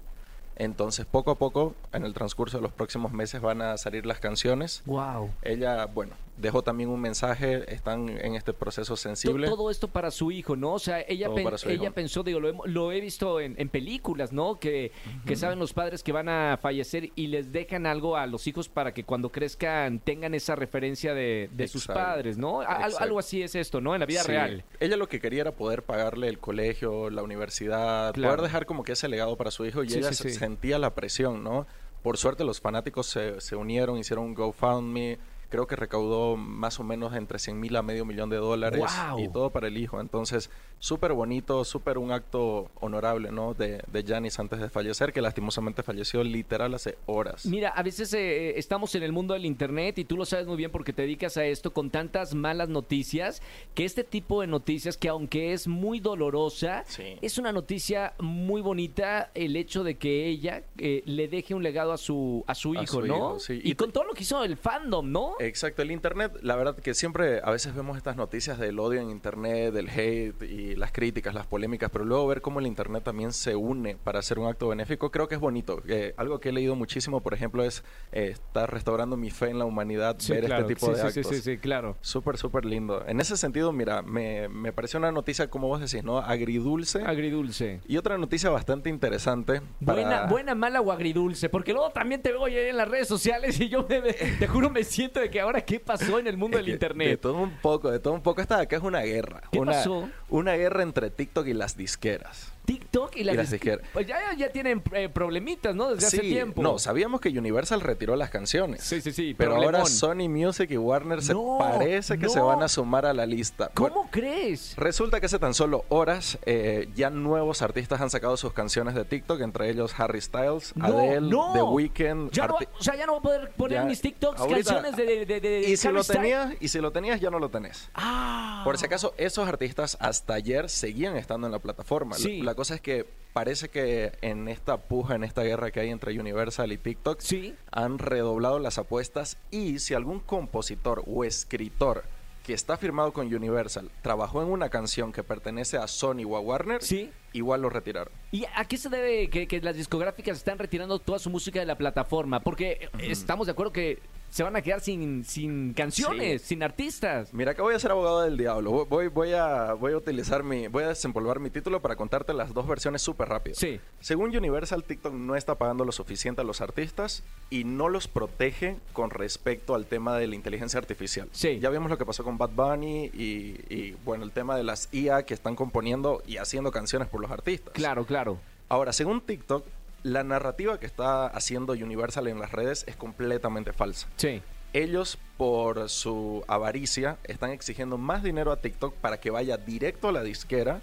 Entonces, poco a poco, en el transcurso de los próximos meses van a salir las canciones. Wow. Ella, bueno, dejó también un mensaje, están en este proceso sensible. Todo esto para su hijo, ¿no? O sea, ella, pen- ella hijo. pensó, digo, lo, he- lo he visto en, en películas, ¿no? Que, que saben los padres que van a fallecer y les dejan algo a los hijos para que cuando crezcan tengan esa referencia de, de sus padres, ¿no? Algo, así es esto, ¿no? En la vida Sí. real. Ella lo que quería era poder pagarle el colegio, la universidad, Claro. poder dejar como que ese legado para su hijo y Sí, ella sí. sentía la presión, ¿no? Por suerte los fanáticos se, se unieron, hicieron un GoFundMe, creo que recaudó más o menos entre 100 mil a medio millón de dólares ¡Guau! y todo para el hijo. Entonces, súper bonito, súper un acto honorable, ¿no? De, de Janis antes de fallecer, que lastimosamente falleció literal hace horas. Mira, a veces eh, estamos en el mundo del internet y tú lo sabes muy bien porque te dedicas a esto con tantas malas noticias que este tipo de noticias que aunque es muy dolorosa, Sí. es una noticia muy bonita el hecho de que ella eh, le deje un legado a su a su A hijo, su ¿no? hijo, sí. Y, Y con todo lo que hizo el fandom, ¿no? Exacto, el Internet, la verdad que siempre a veces vemos estas noticias del odio en Internet, del hate y las críticas, las polémicas, pero luego ver cómo el Internet también se une para hacer un acto benéfico, creo que es bonito. Eh, algo que he leído muchísimo, por ejemplo, es eh, estar restaurando mi fe en la humanidad, Sí, ver claro. este tipo Sí, de sí, sí, actos. sí, sí, claro. Súper, súper lindo. En ese sentido, mira, me, me pareció una noticia, como vos decís, ¿no? Agridulce. Agridulce. Y otra noticia bastante interesante. para- Buena, buena, mala o agridulce, porque luego también te veo en las redes sociales y yo me, te juro me siento de que ahora qué pasó en el mundo Es del que internet. De todo un poco, de todo un poco. Esta de acá es una guerra. ¿Qué una, pasó? Una guerra entre TikTok y las disqueras. TikTok y las, Y las. Pues ya, ya tienen eh, problemitas, ¿no? Desde hace tiempo. No, sabíamos que Universal retiró las canciones. Sí, sí, sí. Pero ahora. Sony Music y Warner se No, parece que no. se van a sumar a la lista. ¿Cómo Bueno, crees? Resulta que hace tan solo horas eh, ya nuevos artistas han sacado sus canciones de TikTok, entre ellos Harry Styles, No, Adele. The Weeknd. Ya no, arti- o sea, ya no voy a poder poner Ya, mis TikToks ahorita- canciones de, de, de y si Harry lo tenías, y si lo tenías ya no lo tenés. Ah. Por si acaso, esos artistas hasta ayer seguían estando en la plataforma. La- Sí. La, cosa es que parece que en esta puja, en esta guerra que hay entre Universal y TikTok, Sí. han redoblado las apuestas y si algún compositor o escritor que está firmado con Universal trabajó en una canción que pertenece a Sony o a Warner, Sí. igual lo retiraron. ¿Y a qué se debe que, que las discográficas están retirando toda su música de la plataforma? Porque estamos de acuerdo que se van a quedar sin, sin canciones, sin artistas. Mira que voy a ser abogado del diablo. Voy, voy, voy a, voy a utilizar mi, voy a desempolvar mi título para contarte las dos versiones súper rápido. Sí. Según Universal, TikTok no está pagando lo suficiente a los artistas y no los protege con respecto al tema de la inteligencia artificial. Sí. Ya vimos lo que pasó con Bad Bunny y, y, bueno, el tema de las IA que están componiendo y haciendo canciones por los artistas. Claro, claro. Ahora, según TikTok, la narrativa que está haciendo Universal en las redes es completamente falsa. Sí. Ellos, por su avaricia, están exigiendo más dinero a TikTok para que vaya directo a la disquera.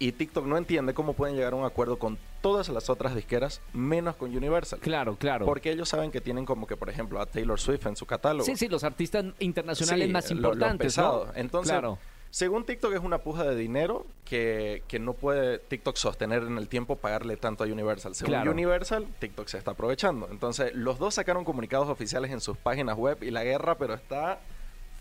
Y TikTok no entiende cómo pueden llegar a un acuerdo con todas las otras disqueras, menos con Universal. Claro, claro. Porque ellos saben que tienen como que, por ejemplo, a Taylor Swift en su catálogo. Sí, sí, los artistas internacionales Sí, más lo- lo importantes, pesado. ¿no? Entonces, claro. Según TikTok es una puja de dinero que, que no puede TikTok sostener en el tiempo pagarle tanto a Universal. Según Claro. Universal, TikTok se está aprovechando. Entonces, los dos sacaron comunicados oficiales en sus páginas web y la guerra, pero está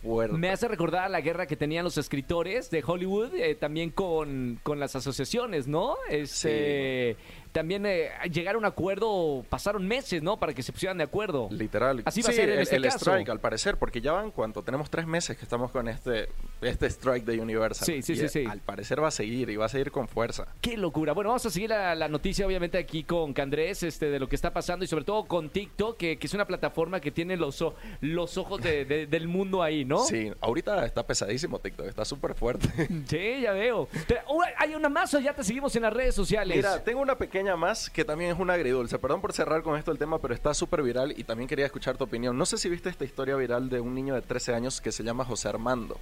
fuerte. Me hace recordar a la guerra que tenían los escritores de Hollywood, eh, también con, con las asociaciones, ¿no? Este, También eh, llegar a un acuerdo, pasaron meses, ¿no? Para que se pusieran de acuerdo. Literal. Así va a ser en el, este el caso. strike, al parecer, porque ya van, ¿cuánto? Tenemos tres meses que estamos con este, este strike de Universal. Sí, sí, Y, sí, eh, sí. Al parecer va a seguir y va a seguir con fuerza. Qué locura. Bueno, vamos a seguir la, la noticia, obviamente, aquí con Candrés, este, de lo que está pasando y sobre todo con TikTok, que, que es una plataforma que tiene los, o- los ojos de- de- del mundo ahí, ¿no? Sí, ahorita está pesadísimo TikTok, está súper fuerte. Sí, ya veo. Uh, hay una más o ya te seguimos en las redes sociales. Mira, tengo una pequeña más que también es una agridulce. Perdón por cerrar con esto el tema, pero está súper viral y también quería escuchar tu opinión. No sé si viste esta historia viral de un niño de 13 años que se llama José Armando.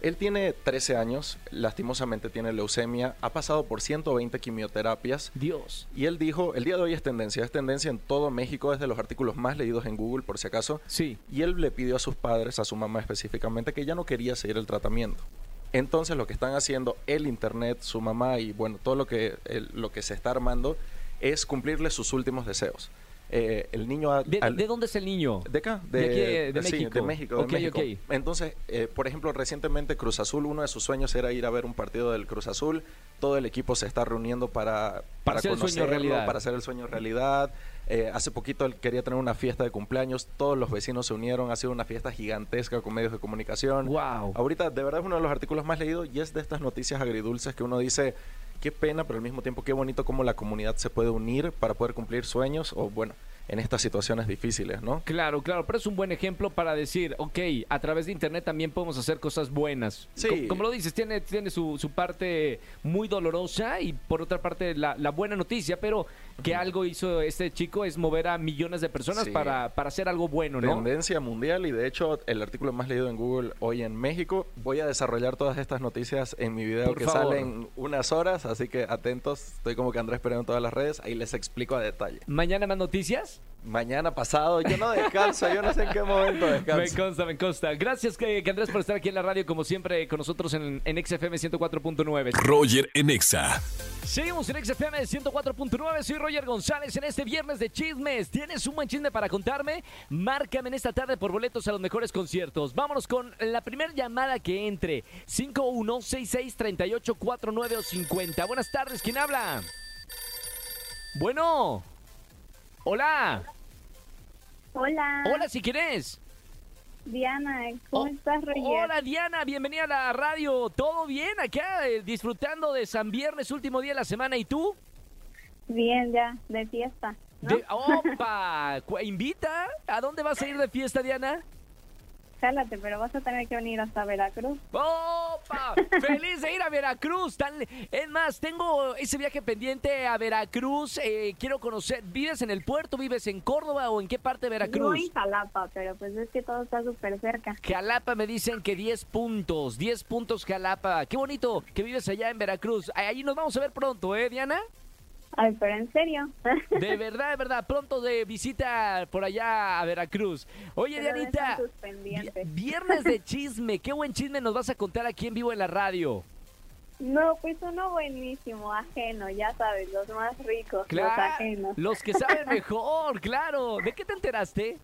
Él tiene 13 años, lastimosamente tiene leucemia, ha pasado por 120 quimioterapias. Dios. Y él dijo, el día de hoy es tendencia, es tendencia en todo México, es de los artículos más leídos en Google por si acaso. Sí. Y él le pidió a sus padres, a su mamá específicamente, que ya no quería seguir el tratamiento. Entonces lo que están haciendo el internet, su mamá y bueno, todo lo que, el- lo que se está armando es cumplirle sus últimos deseos. eh, el niño... a- ¿De, al- de dónde es el niño? de acá, De aquí, de, sí, México. de México, de México. ok. Entonces, eh, por ejemplo, recientemente Cruz Azul, uno de sus sueños era ir a ver un partido del Cruz Azul. Todo el equipo se está reuniendo para, para, hacer el sueño conocerlo, realidad. para hacer el sueño realidad. Eh, hace poquito él quería tener una fiesta de cumpleaños, todos los vecinos se unieron, ha sido una fiesta gigantesca con medios de comunicación. Wow. Ahorita, de verdad, es uno de los artículos más leídos y es de estas noticias agridulces que uno dice, qué pena, pero al mismo tiempo qué bonito cómo la comunidad se puede unir para poder cumplir sueños o, bueno, en estas situaciones difíciles, ¿no? Claro, claro, pero es un buen ejemplo para decir, ok, a través de internet también podemos hacer cosas buenas. Sí. Co- Como, lo dices, tiene, tiene su, su parte muy dolorosa y por otra parte la, la buena noticia, pero que algo hizo este chico es mover a millones de personas Sí. para, para hacer algo bueno, ¿no? Tendencia mundial y de hecho el artículo más leído en Google hoy en México. Voy a desarrollar todas estas noticias en mi video Por que favor. sale en unas horas, así que atentos. Estoy como que Andrés Pérez en todas las redes, ahí les explico a detalle. Mañana más noticias. Mañana pasado, yo no descanso, yo no sé en qué momento [laughs] Me descanso. consta, me consta. Gracias, que, que Andrés, por estar aquí en la radio, como siempre, con nosotros en, en XFM 104.9. Roger en Exa. Seguimos en XFM 104.9, soy Roger González en este viernes de chismes. ¿Tienes un buen chisme para contarme? Márcame en esta tarde por boletos a los mejores conciertos. Vámonos con la primera llamada que entre. 51663849 o 50. Buenas tardes, ¿quién habla? Bueno. Hola. Hola. Hola, si quieres. Diana, ¿cómo estás, Roger? Hola Diana, bienvenida a la radio. ¿Todo bien acá? eh, disfrutando de San Viernes, último día de la semana. ¿Y tú? Bien, ya, de fiesta. ¿no? De- ¡Opa! [laughs] ¿Invita? ¿A dónde vas a ir de fiesta, Diana? Jálate, pero vas a tener que venir hasta Veracruz. ¡Opa! [laughs] ¡Feliz de ir a Veracruz! Tan- Es más, tengo ese viaje pendiente a Veracruz. eh, quiero conocer. ¿Vives en el puerto? ¿Vives en Córdoba o en qué parte de No Veracruz? en Jalapa, pero pues es que todo está súper cerca. Jalapa me dicen que 10 puntos, 10 puntos Jalapa. Qué bonito que vives allá en Veracruz. Ahí nos vamos a ver pronto, ¿eh, Diana? Ay, pero en serio. [laughs] De verdad, de verdad, pronto de visita por allá a Veracruz. Oye, Pero Dianita, viernes de [laughs] chisme, qué buen chisme nos vas a contar aquí en vivo en la radio. No, pues uno buenísimo, ajeno, ya sabes, los más ricos, los Claro, ajenos. los que saben [laughs] mejor, claro. ¿De qué te enteraste?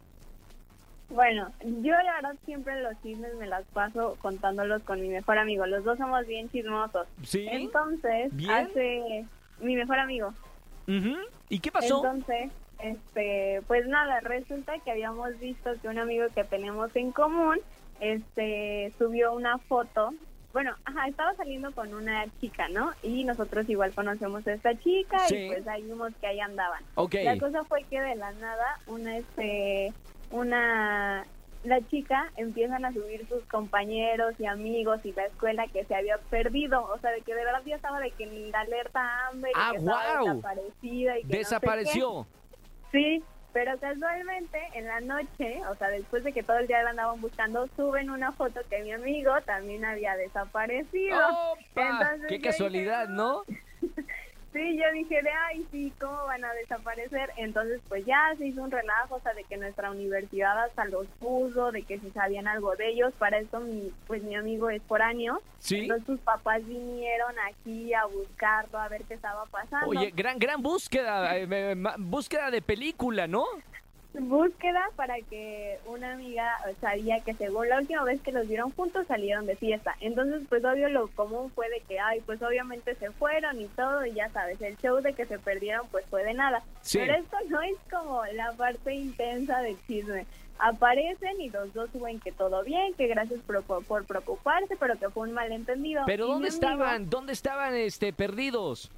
Bueno, yo la verdad siempre los chismes me las paso contándolos con mi mejor amigo. Los dos somos bien chismosos. Sí. Entonces, Bien. hace mi mejor amigo. ¿Y qué pasó? Entonces, este, pues nada, resulta que habíamos visto que un amigo que tenemos en común, este, subió una foto. Bueno, ajá, estaba saliendo con una chica, ¿no? Y nosotros igual conocemos a esta chica Sí. y pues ahí vimos que ahí andaban. Ok. La cosa fue que de la nada, una, este, una, la chica empiezan a subir sus compañeros y amigos y la escuela que se había perdido, o sea, de que de verdad ya estaba de que ni la alerta hambre, Ah, que estaba guau. desaparecida y que no sé qué. Desapareció. Sí, pero casualmente en la noche, o sea, después de que todo el día la andaban buscando, suben una foto que mi amigo también había desaparecido. ¡Opa! Entonces ¡Qué casualidad, ¿no? [laughs] Sí, yo dije de, ay, sí, ¿cómo van a desaparecer? Entonces, pues ya se hizo un relajo, o sea, de que nuestra universidad hasta los puso, de que si sabían algo de ellos. Para eso, mi, pues mi amigo es foráneo. Sí. Entonces, sus papás vinieron aquí a buscarlo, a ver qué estaba pasando. Oye, gran, gran búsqueda, eh, búsqueda de película, ¿no? Búsqueda para que una amiga sabía que según la última vez que los vieron juntos salieron de fiesta. Entonces, pues obvio lo común fue de que, ay, pues obviamente se fueron y todo, y ya sabes, el show de que se perdieron pues fue de nada. Sí. Pero esto no es como la parte intensa del chisme. Aparecen y los dos suben que todo bien, que gracias por, por preocuparse, pero que fue un malentendido. Pero Y ¿dónde amigo- estaban? ¿Dónde estaban este perdidos?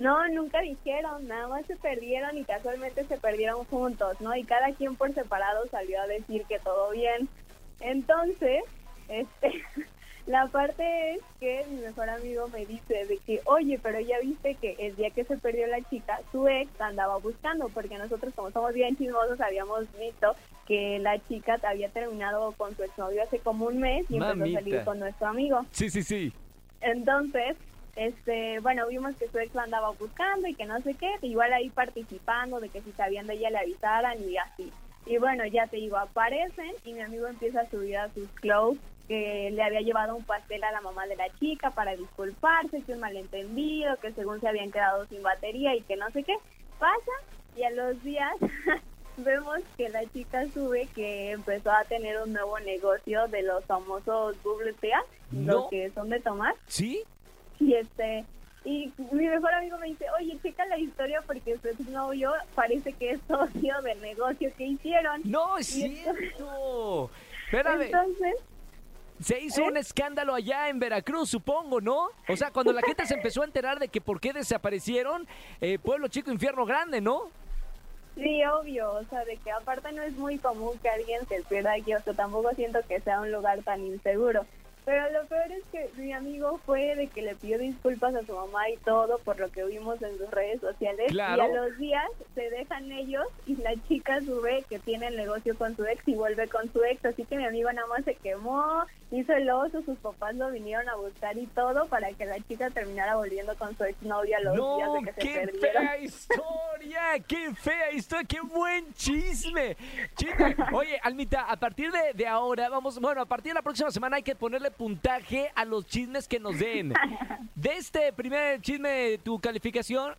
No, nunca dijeron, nada más se perdieron y casualmente se perdieron juntos, ¿no? Y cada quien por separado salió a decir que todo bien. Entonces, este, [laughs] la parte es que mi mejor amigo me dice de que, oye, pero ya viste que el día que se perdió la chica, su ex andaba buscando, porque nosotros como somos bien chismosos habíamos visto que la chica había terminado con su exnovio hace como un mes y empezó a salir Mamita. con nuestro amigo. Sí, sí, sí. Entonces, este, bueno, vimos que su ex lo andaba buscando y que no sé qué, igual ahí participando de que si sabían de ella le avisaran y así. Y bueno, ya te digo, aparecen y mi amigo empieza a subir a sus clothes que le había llevado un pastel a la mamá de la chica para disculparse, que un malentendido, que según se habían quedado sin batería y que no sé qué. Pasa y a los días [laughs] vemos que la chica sube que empezó a tener un nuevo negocio de los famosos bubble tea, No. los que son de tomar. ¿Sí? Y este y mi mejor amigo me dice, oye, checa la historia porque su novio parece que es socio del negocio que hicieron. No, es Y cierto. [laughs] Espérame. Entonces, Se hizo un escándalo allá en Veracruz, supongo, ¿no? O sea, cuando la gente se empezó a enterar de que por qué desaparecieron, eh, pueblo chico, infierno grande, ¿no? sí, obvio, o sea, de que aparte no es muy común que alguien se pierda aquí, o sea, tampoco siento que sea un lugar tan inseguro. Pero lo peor es que mi amigo fue de que le pidió disculpas a su mamá y todo por lo que vimos en sus redes sociales. Claro. Y a los días se dejan ellos y la chica sube que tiene el negocio con su ex y vuelve con su ex. Así que mi amigo nada más se quemó, hizo el oso, sus papás lo vinieron a buscar y todo para que la chica terminara volviendo con su exnovia a los días No, de que se qué perdieron. fea historia, qué fea historia, qué buen chisme. Chisme. Oye, Almita, a partir de, de ahora, vamos, bueno, a partir de la próxima semana hay que ponerle puntaje a los chismes que nos den. De este primer chisme, tu calificación,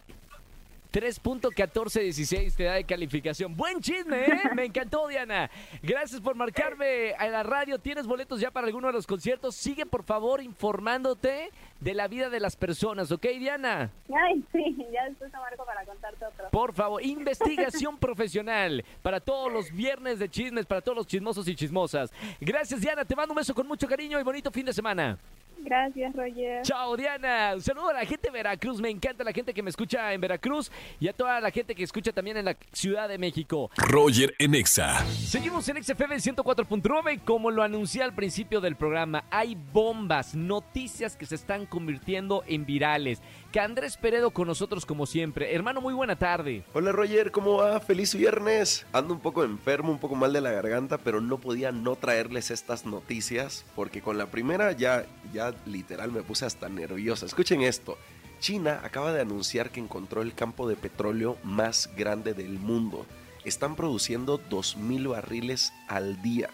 3.1416 te da de calificación. Buen chisme, ¿eh? [laughs] Me encantó, Diana. Gracias por marcarme a la radio. ¿Tienes boletos ya para alguno de los conciertos? Sigue, por favor, informándote de la vida de las personas, ¿ok, Diana? Ay, sí, ya después te marco para contarte otro. Por favor, investigación [laughs] profesional para todos los viernes de chismes, para todos los chismosos y chismosas. Gracias, Diana. Te mando un beso con mucho cariño y bonito fin de semana. Gracias, Roger. Chao, Diana. Un saludo a la gente de Veracruz. Me encanta la gente que me escucha en Veracruz y a toda la gente que escucha también en la Ciudad de México. Roger en Exa. Seguimos en XFM 104.9 y como lo anuncié al principio del programa, hay bombas, noticias que se están convirtiendo en virales. Que Andrés Peredo con nosotros como siempre. Hermano, muy buena tarde. Hola Roger, ¿cómo va? Feliz viernes. Ando un poco enfermo, un poco mal de la garganta, pero no podía no traerles estas noticias porque con la primera ya, ya literal me puse hasta nerviosa. Escuchen esto. China acaba de anunciar que encontró el campo de petróleo más grande del mundo. Están produciendo 2.000 barriles al día.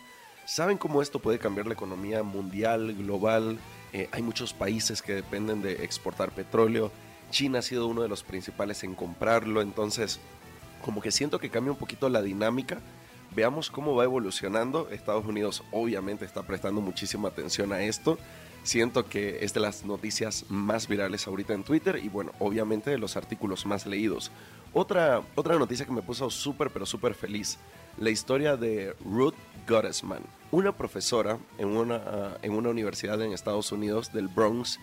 ¿Saben cómo esto puede cambiar la economía mundial, global? Eh, hay muchos países que dependen de exportar petróleo. China ha sido uno de los principales en comprarlo, entonces como que siento que cambia un poquito la dinámica. Veamos cómo va evolucionando. Estados Unidos obviamente está prestando muchísima atención a esto. Siento que es de las noticias más virales ahorita en Twitter y bueno, obviamente de los artículos más leídos. Otra, otra noticia que me puso súper pero súper feliz. La historia de Ruth Gottesman, una profesora en una, ah, en una universidad en Estados Unidos del Bronx,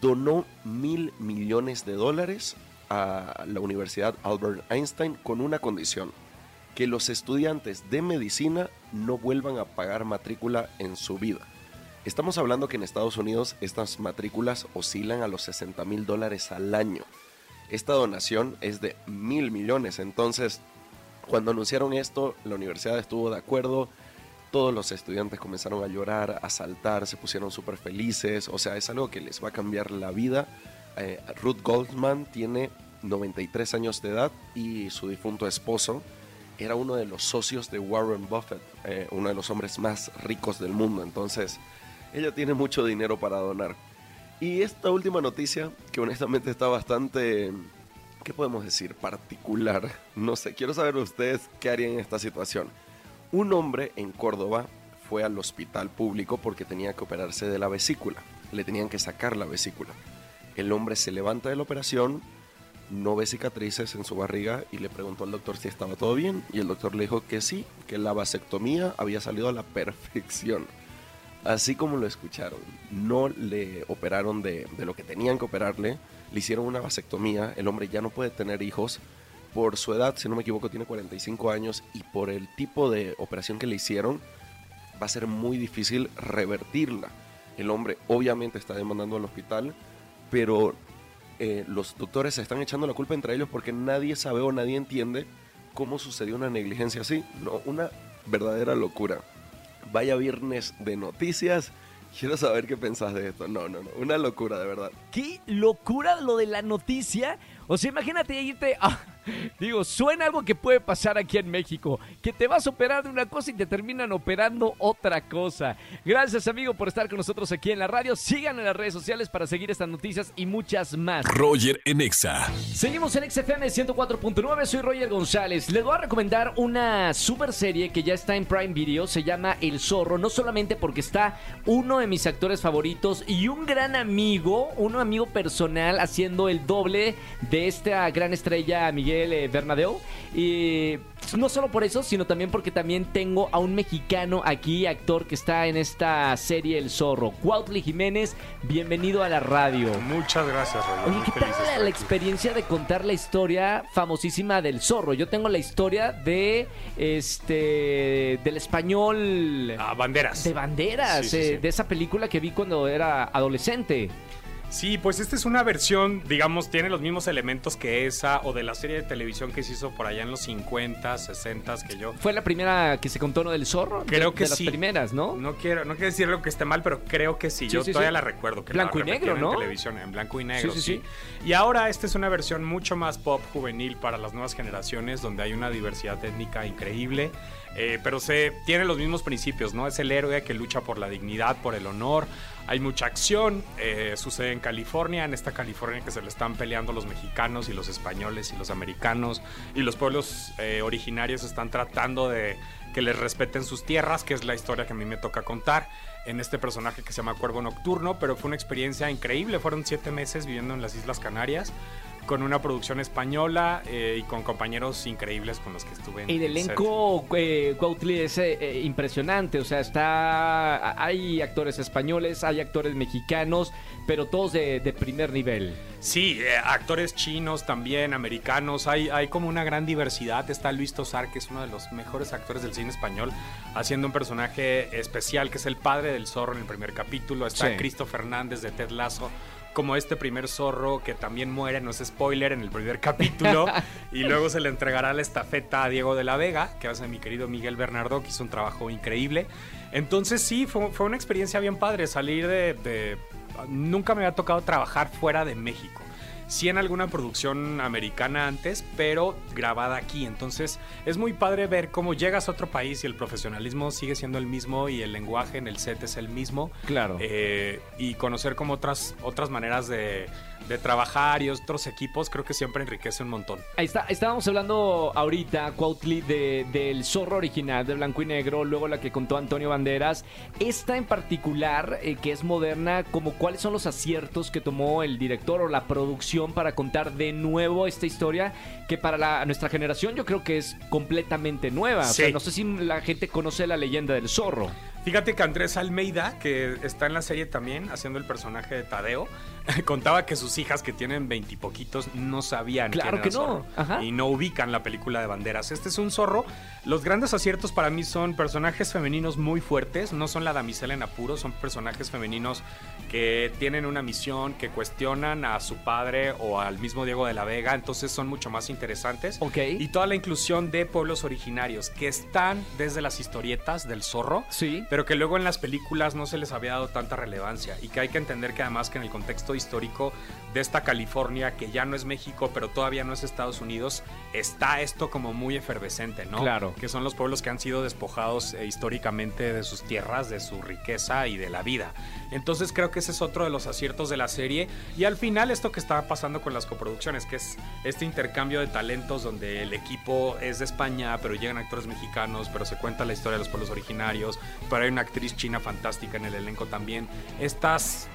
donó mil millones de dólares a la Universidad Albert Einstein con una condición, que los estudiantes de medicina no vuelvan a pagar matrícula en su vida. Estamos hablando que en Estados Unidos estas matrículas oscilan a los 60 mil dólares al año. Esta donación es de mil millones, entonces cuando anunciaron esto, la universidad estuvo de acuerdo, todos los estudiantes comenzaron a llorar, a saltar, se pusieron súper felices, o sea, es algo que les va a cambiar la vida. Eh, Ruth Goldman tiene 93 años de edad y su difunto esposo era uno de los socios de Warren Buffett, eh, uno de los hombres más ricos del mundo, entonces ella tiene mucho dinero para donar. Y esta última noticia, que honestamente está bastante, ¿qué podemos decir? Particular. No sé, quiero saber ustedes qué harían en esta situación. Un hombre en Córdoba fue al hospital público porque tenía que operarse de la vesícula. Le tenían que sacar la vesícula. El hombre se levanta de la operación, no ve cicatrices en su barriga y le preguntó al doctor si estaba todo bien. Y el doctor le dijo que sí, que la vasectomía había salido a la perfección. Así como lo escucharon, no le operaron de, de lo que tenían que operarle, le hicieron una vasectomía, el hombre ya no puede tener hijos, por su edad, si no me equivoco, tiene 45 años y por el tipo de operación que le hicieron, va a ser muy difícil revertirla. El hombre obviamente está demandando al hospital, pero eh, los doctores se están echando la culpa entre ellos porque nadie sabe o nadie entiende cómo sucedió una negligencia así. No, una verdadera locura. Vaya viernes de noticias. Quiero saber qué pensás de esto. No, no, no. Una locura, de verdad. Qué locura lo de la noticia. O sea, imagínate irte a, Digo, suena algo que puede pasar aquí en México, que te vas a operar de una cosa y te terminan operando otra cosa. Gracias, amigo, por estar con nosotros aquí en la radio. Sigan en las redes sociales para seguir estas noticias y muchas más. Roger en Exa. Seguimos en XFM 104.9, soy Roger González. Les voy a recomendar una super serie que ya está en Prime Video, se llama El Zorro, no solamente porque está uno de mis actores favoritos y un gran amigo, un amigo personal haciendo el doble de esta gran estrella Miguel eh, Bernadeu. Y no solo por eso, sino también porque también tengo a un mexicano aquí, actor que está en esta serie El Zorro. Cuautli Jiménez, bienvenido a la radio. Muchas gracias, Roger. Oye, ¿qué tal la, experiencia de contar la historia famosísima del zorro? Yo tengo la historia de este del español Ah, banderas. de banderas, Sí, sí, eh, sí. de esa película que vi cuando era adolescente. Sí, pues esta es una versión, digamos, tiene los mismos elementos que esa o de la serie de televisión que se hizo por allá en los 50, 60 que yo. Fue la primera que se contó ¿no? del zorro. Creo de, que de las sí. primeras, ¿no? No quiero, no quiero decir lo que esté mal, pero creo que sí. Sí, Yo sí, todavía la recuerdo. Que Blanco la y negro, ¿no? En televisión, en blanco y negro, Sí, sí, sí, sí. Y ahora esta es una versión mucho más pop juvenil para las nuevas generaciones, donde hay una diversidad étnica increíble. Eh, pero se tiene los mismos principios, ¿no? Es el héroe que lucha por la dignidad, por el honor. Hay mucha acción, eh, sucede en California, en esta California que se le están peleando los mexicanos y los españoles y los americanos y los pueblos eh, originarios están tratando de que les respeten sus tierras, que es la historia que a mí me toca contar en este personaje que se llama Cuervo Nocturno, pero fue una experiencia increíble, fueron siete meses viviendo en las Islas Canarias con una producción española eh, y con compañeros increíbles con los que estuve en El elenco eh, Cuautli es eh, eh, impresionante, o sea, está hay actores españoles, hay actores mexicanos, pero todos de, de primer nivel. Sí, actores chinos también, americanos, hay, hay como una gran diversidad. Está Luis Tosar, que es uno de los mejores actores del cine español, haciendo un personaje especial, que es el padre del zorro en el primer capítulo. Está Sí. Cristo Fernández de Ted Lasso, como este primer zorro que también muere, no es spoiler, en el primer capítulo. [laughs] y luego se le entregará la estafeta a Diego de la Vega, que hace mi querido Miguel Bernardo, que hizo un trabajo increíble. Entonces sí, fue, fue una experiencia bien padre salir de, de- Nunca me había tocado trabajar fuera de México. Sí en alguna producción americana antes, pero grabada aquí. Entonces es muy padre ver cómo llegas a otro país y el profesionalismo sigue siendo el mismo y el lenguaje en el set es el mismo. Claro. Eh, y conocer como otras, otras maneras de, de trabajar y otros equipos creo que siempre enriquece un montón. Ahí está, estábamos hablando ahorita, Cuautli, de, del zorro original de blanco y negro, luego la que contó Antonio Banderas. Esta en particular, eh, que es moderna, como cuáles son los aciertos que tomó el director o la producción para contar de nuevo esta historia, que para la- nuestra generación yo creo que es completamente nueva. O sea, no sé si la gente conoce la leyenda del zorro. Fíjate que Andrés Almeida, que está en la serie también, haciendo el personaje de Tadeo, [laughs] contaba que sus hijas que tienen veintipoquitos no sabían Claro quién que era no, Zorro ajá. y no ubican la película de banderas. Este es un zorro. Los grandes aciertos para mí son personajes femeninos muy fuertes, no son la damisela en apuro, son personajes femeninos que tienen una misión, que cuestionan a su padre o al mismo Diego de la Vega, entonces son mucho más interesantes. Ok. Y toda la inclusión de pueblos originarios que están desde las historietas del zorro, Sí. pero que luego en las películas no se les había dado tanta relevancia y que hay que entender que además que en el contexto histórico de esta California, que ya no es México, pero todavía no es Estados Unidos, está esto como muy efervescente, ¿no? Claro. Que son los pueblos que han sido despojados eh, históricamente de sus tierras, de su riqueza y de la vida. Entonces creo que ese es otro de los aciertos de la serie. Y al final esto que está pasando con las coproducciones, que es este intercambio de talentos donde el equipo es de España, pero llegan actores mexicanos, pero se cuenta la historia de los pueblos originarios, pero hay una actriz china fantástica en el elenco también. Estas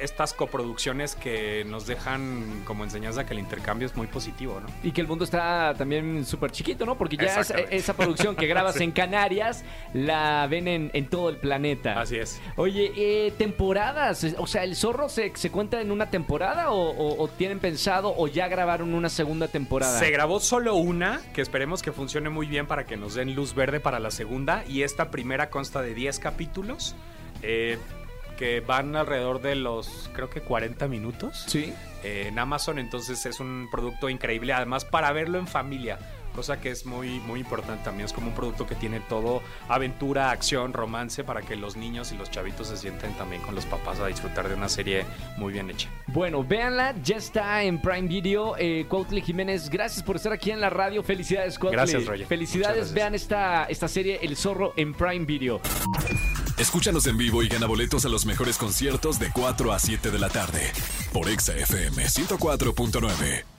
estas coproducciones que nos dejan como enseñanza que el intercambio es muy positivo, ¿no? Y que el mundo está también súper chiquito, ¿no? Porque ya es- esa producción que grabas [laughs] Sí. en Canarias la ven en, en todo el planeta. Así es. Oye, eh, temporadas, o sea, ¿el zorro se, se cuenta en una temporada o, o- o tienen pensado o ya grabaron una segunda temporada? Se grabó solo una, que esperemos que funcione muy bien para que nos den luz verde para la segunda. Y esta primera consta de 10 capítulos, eh, que van alrededor de los, creo que 40 minutos. Sí. eh, en Amazon, entonces es un producto increíble. Además, para verlo en familia, cosa que es muy, muy importante también. Es como un producto que tiene todo aventura, acción, romance, para que los niños y los chavitos se sienten también con los papás a disfrutar de una serie muy bien hecha. Bueno, véanla, ya está en Prime Video. Eh, Cuautli Jiménez, gracias por estar aquí en la radio. Felicidades, Cuautli. Gracias, Roger. Felicidades, gracias. vean esta, esta serie El Zorro en Prime Video. Escúchanos en vivo y gana boletos a los mejores conciertos de 4 a 7 de la tarde por Exa FM 104.9.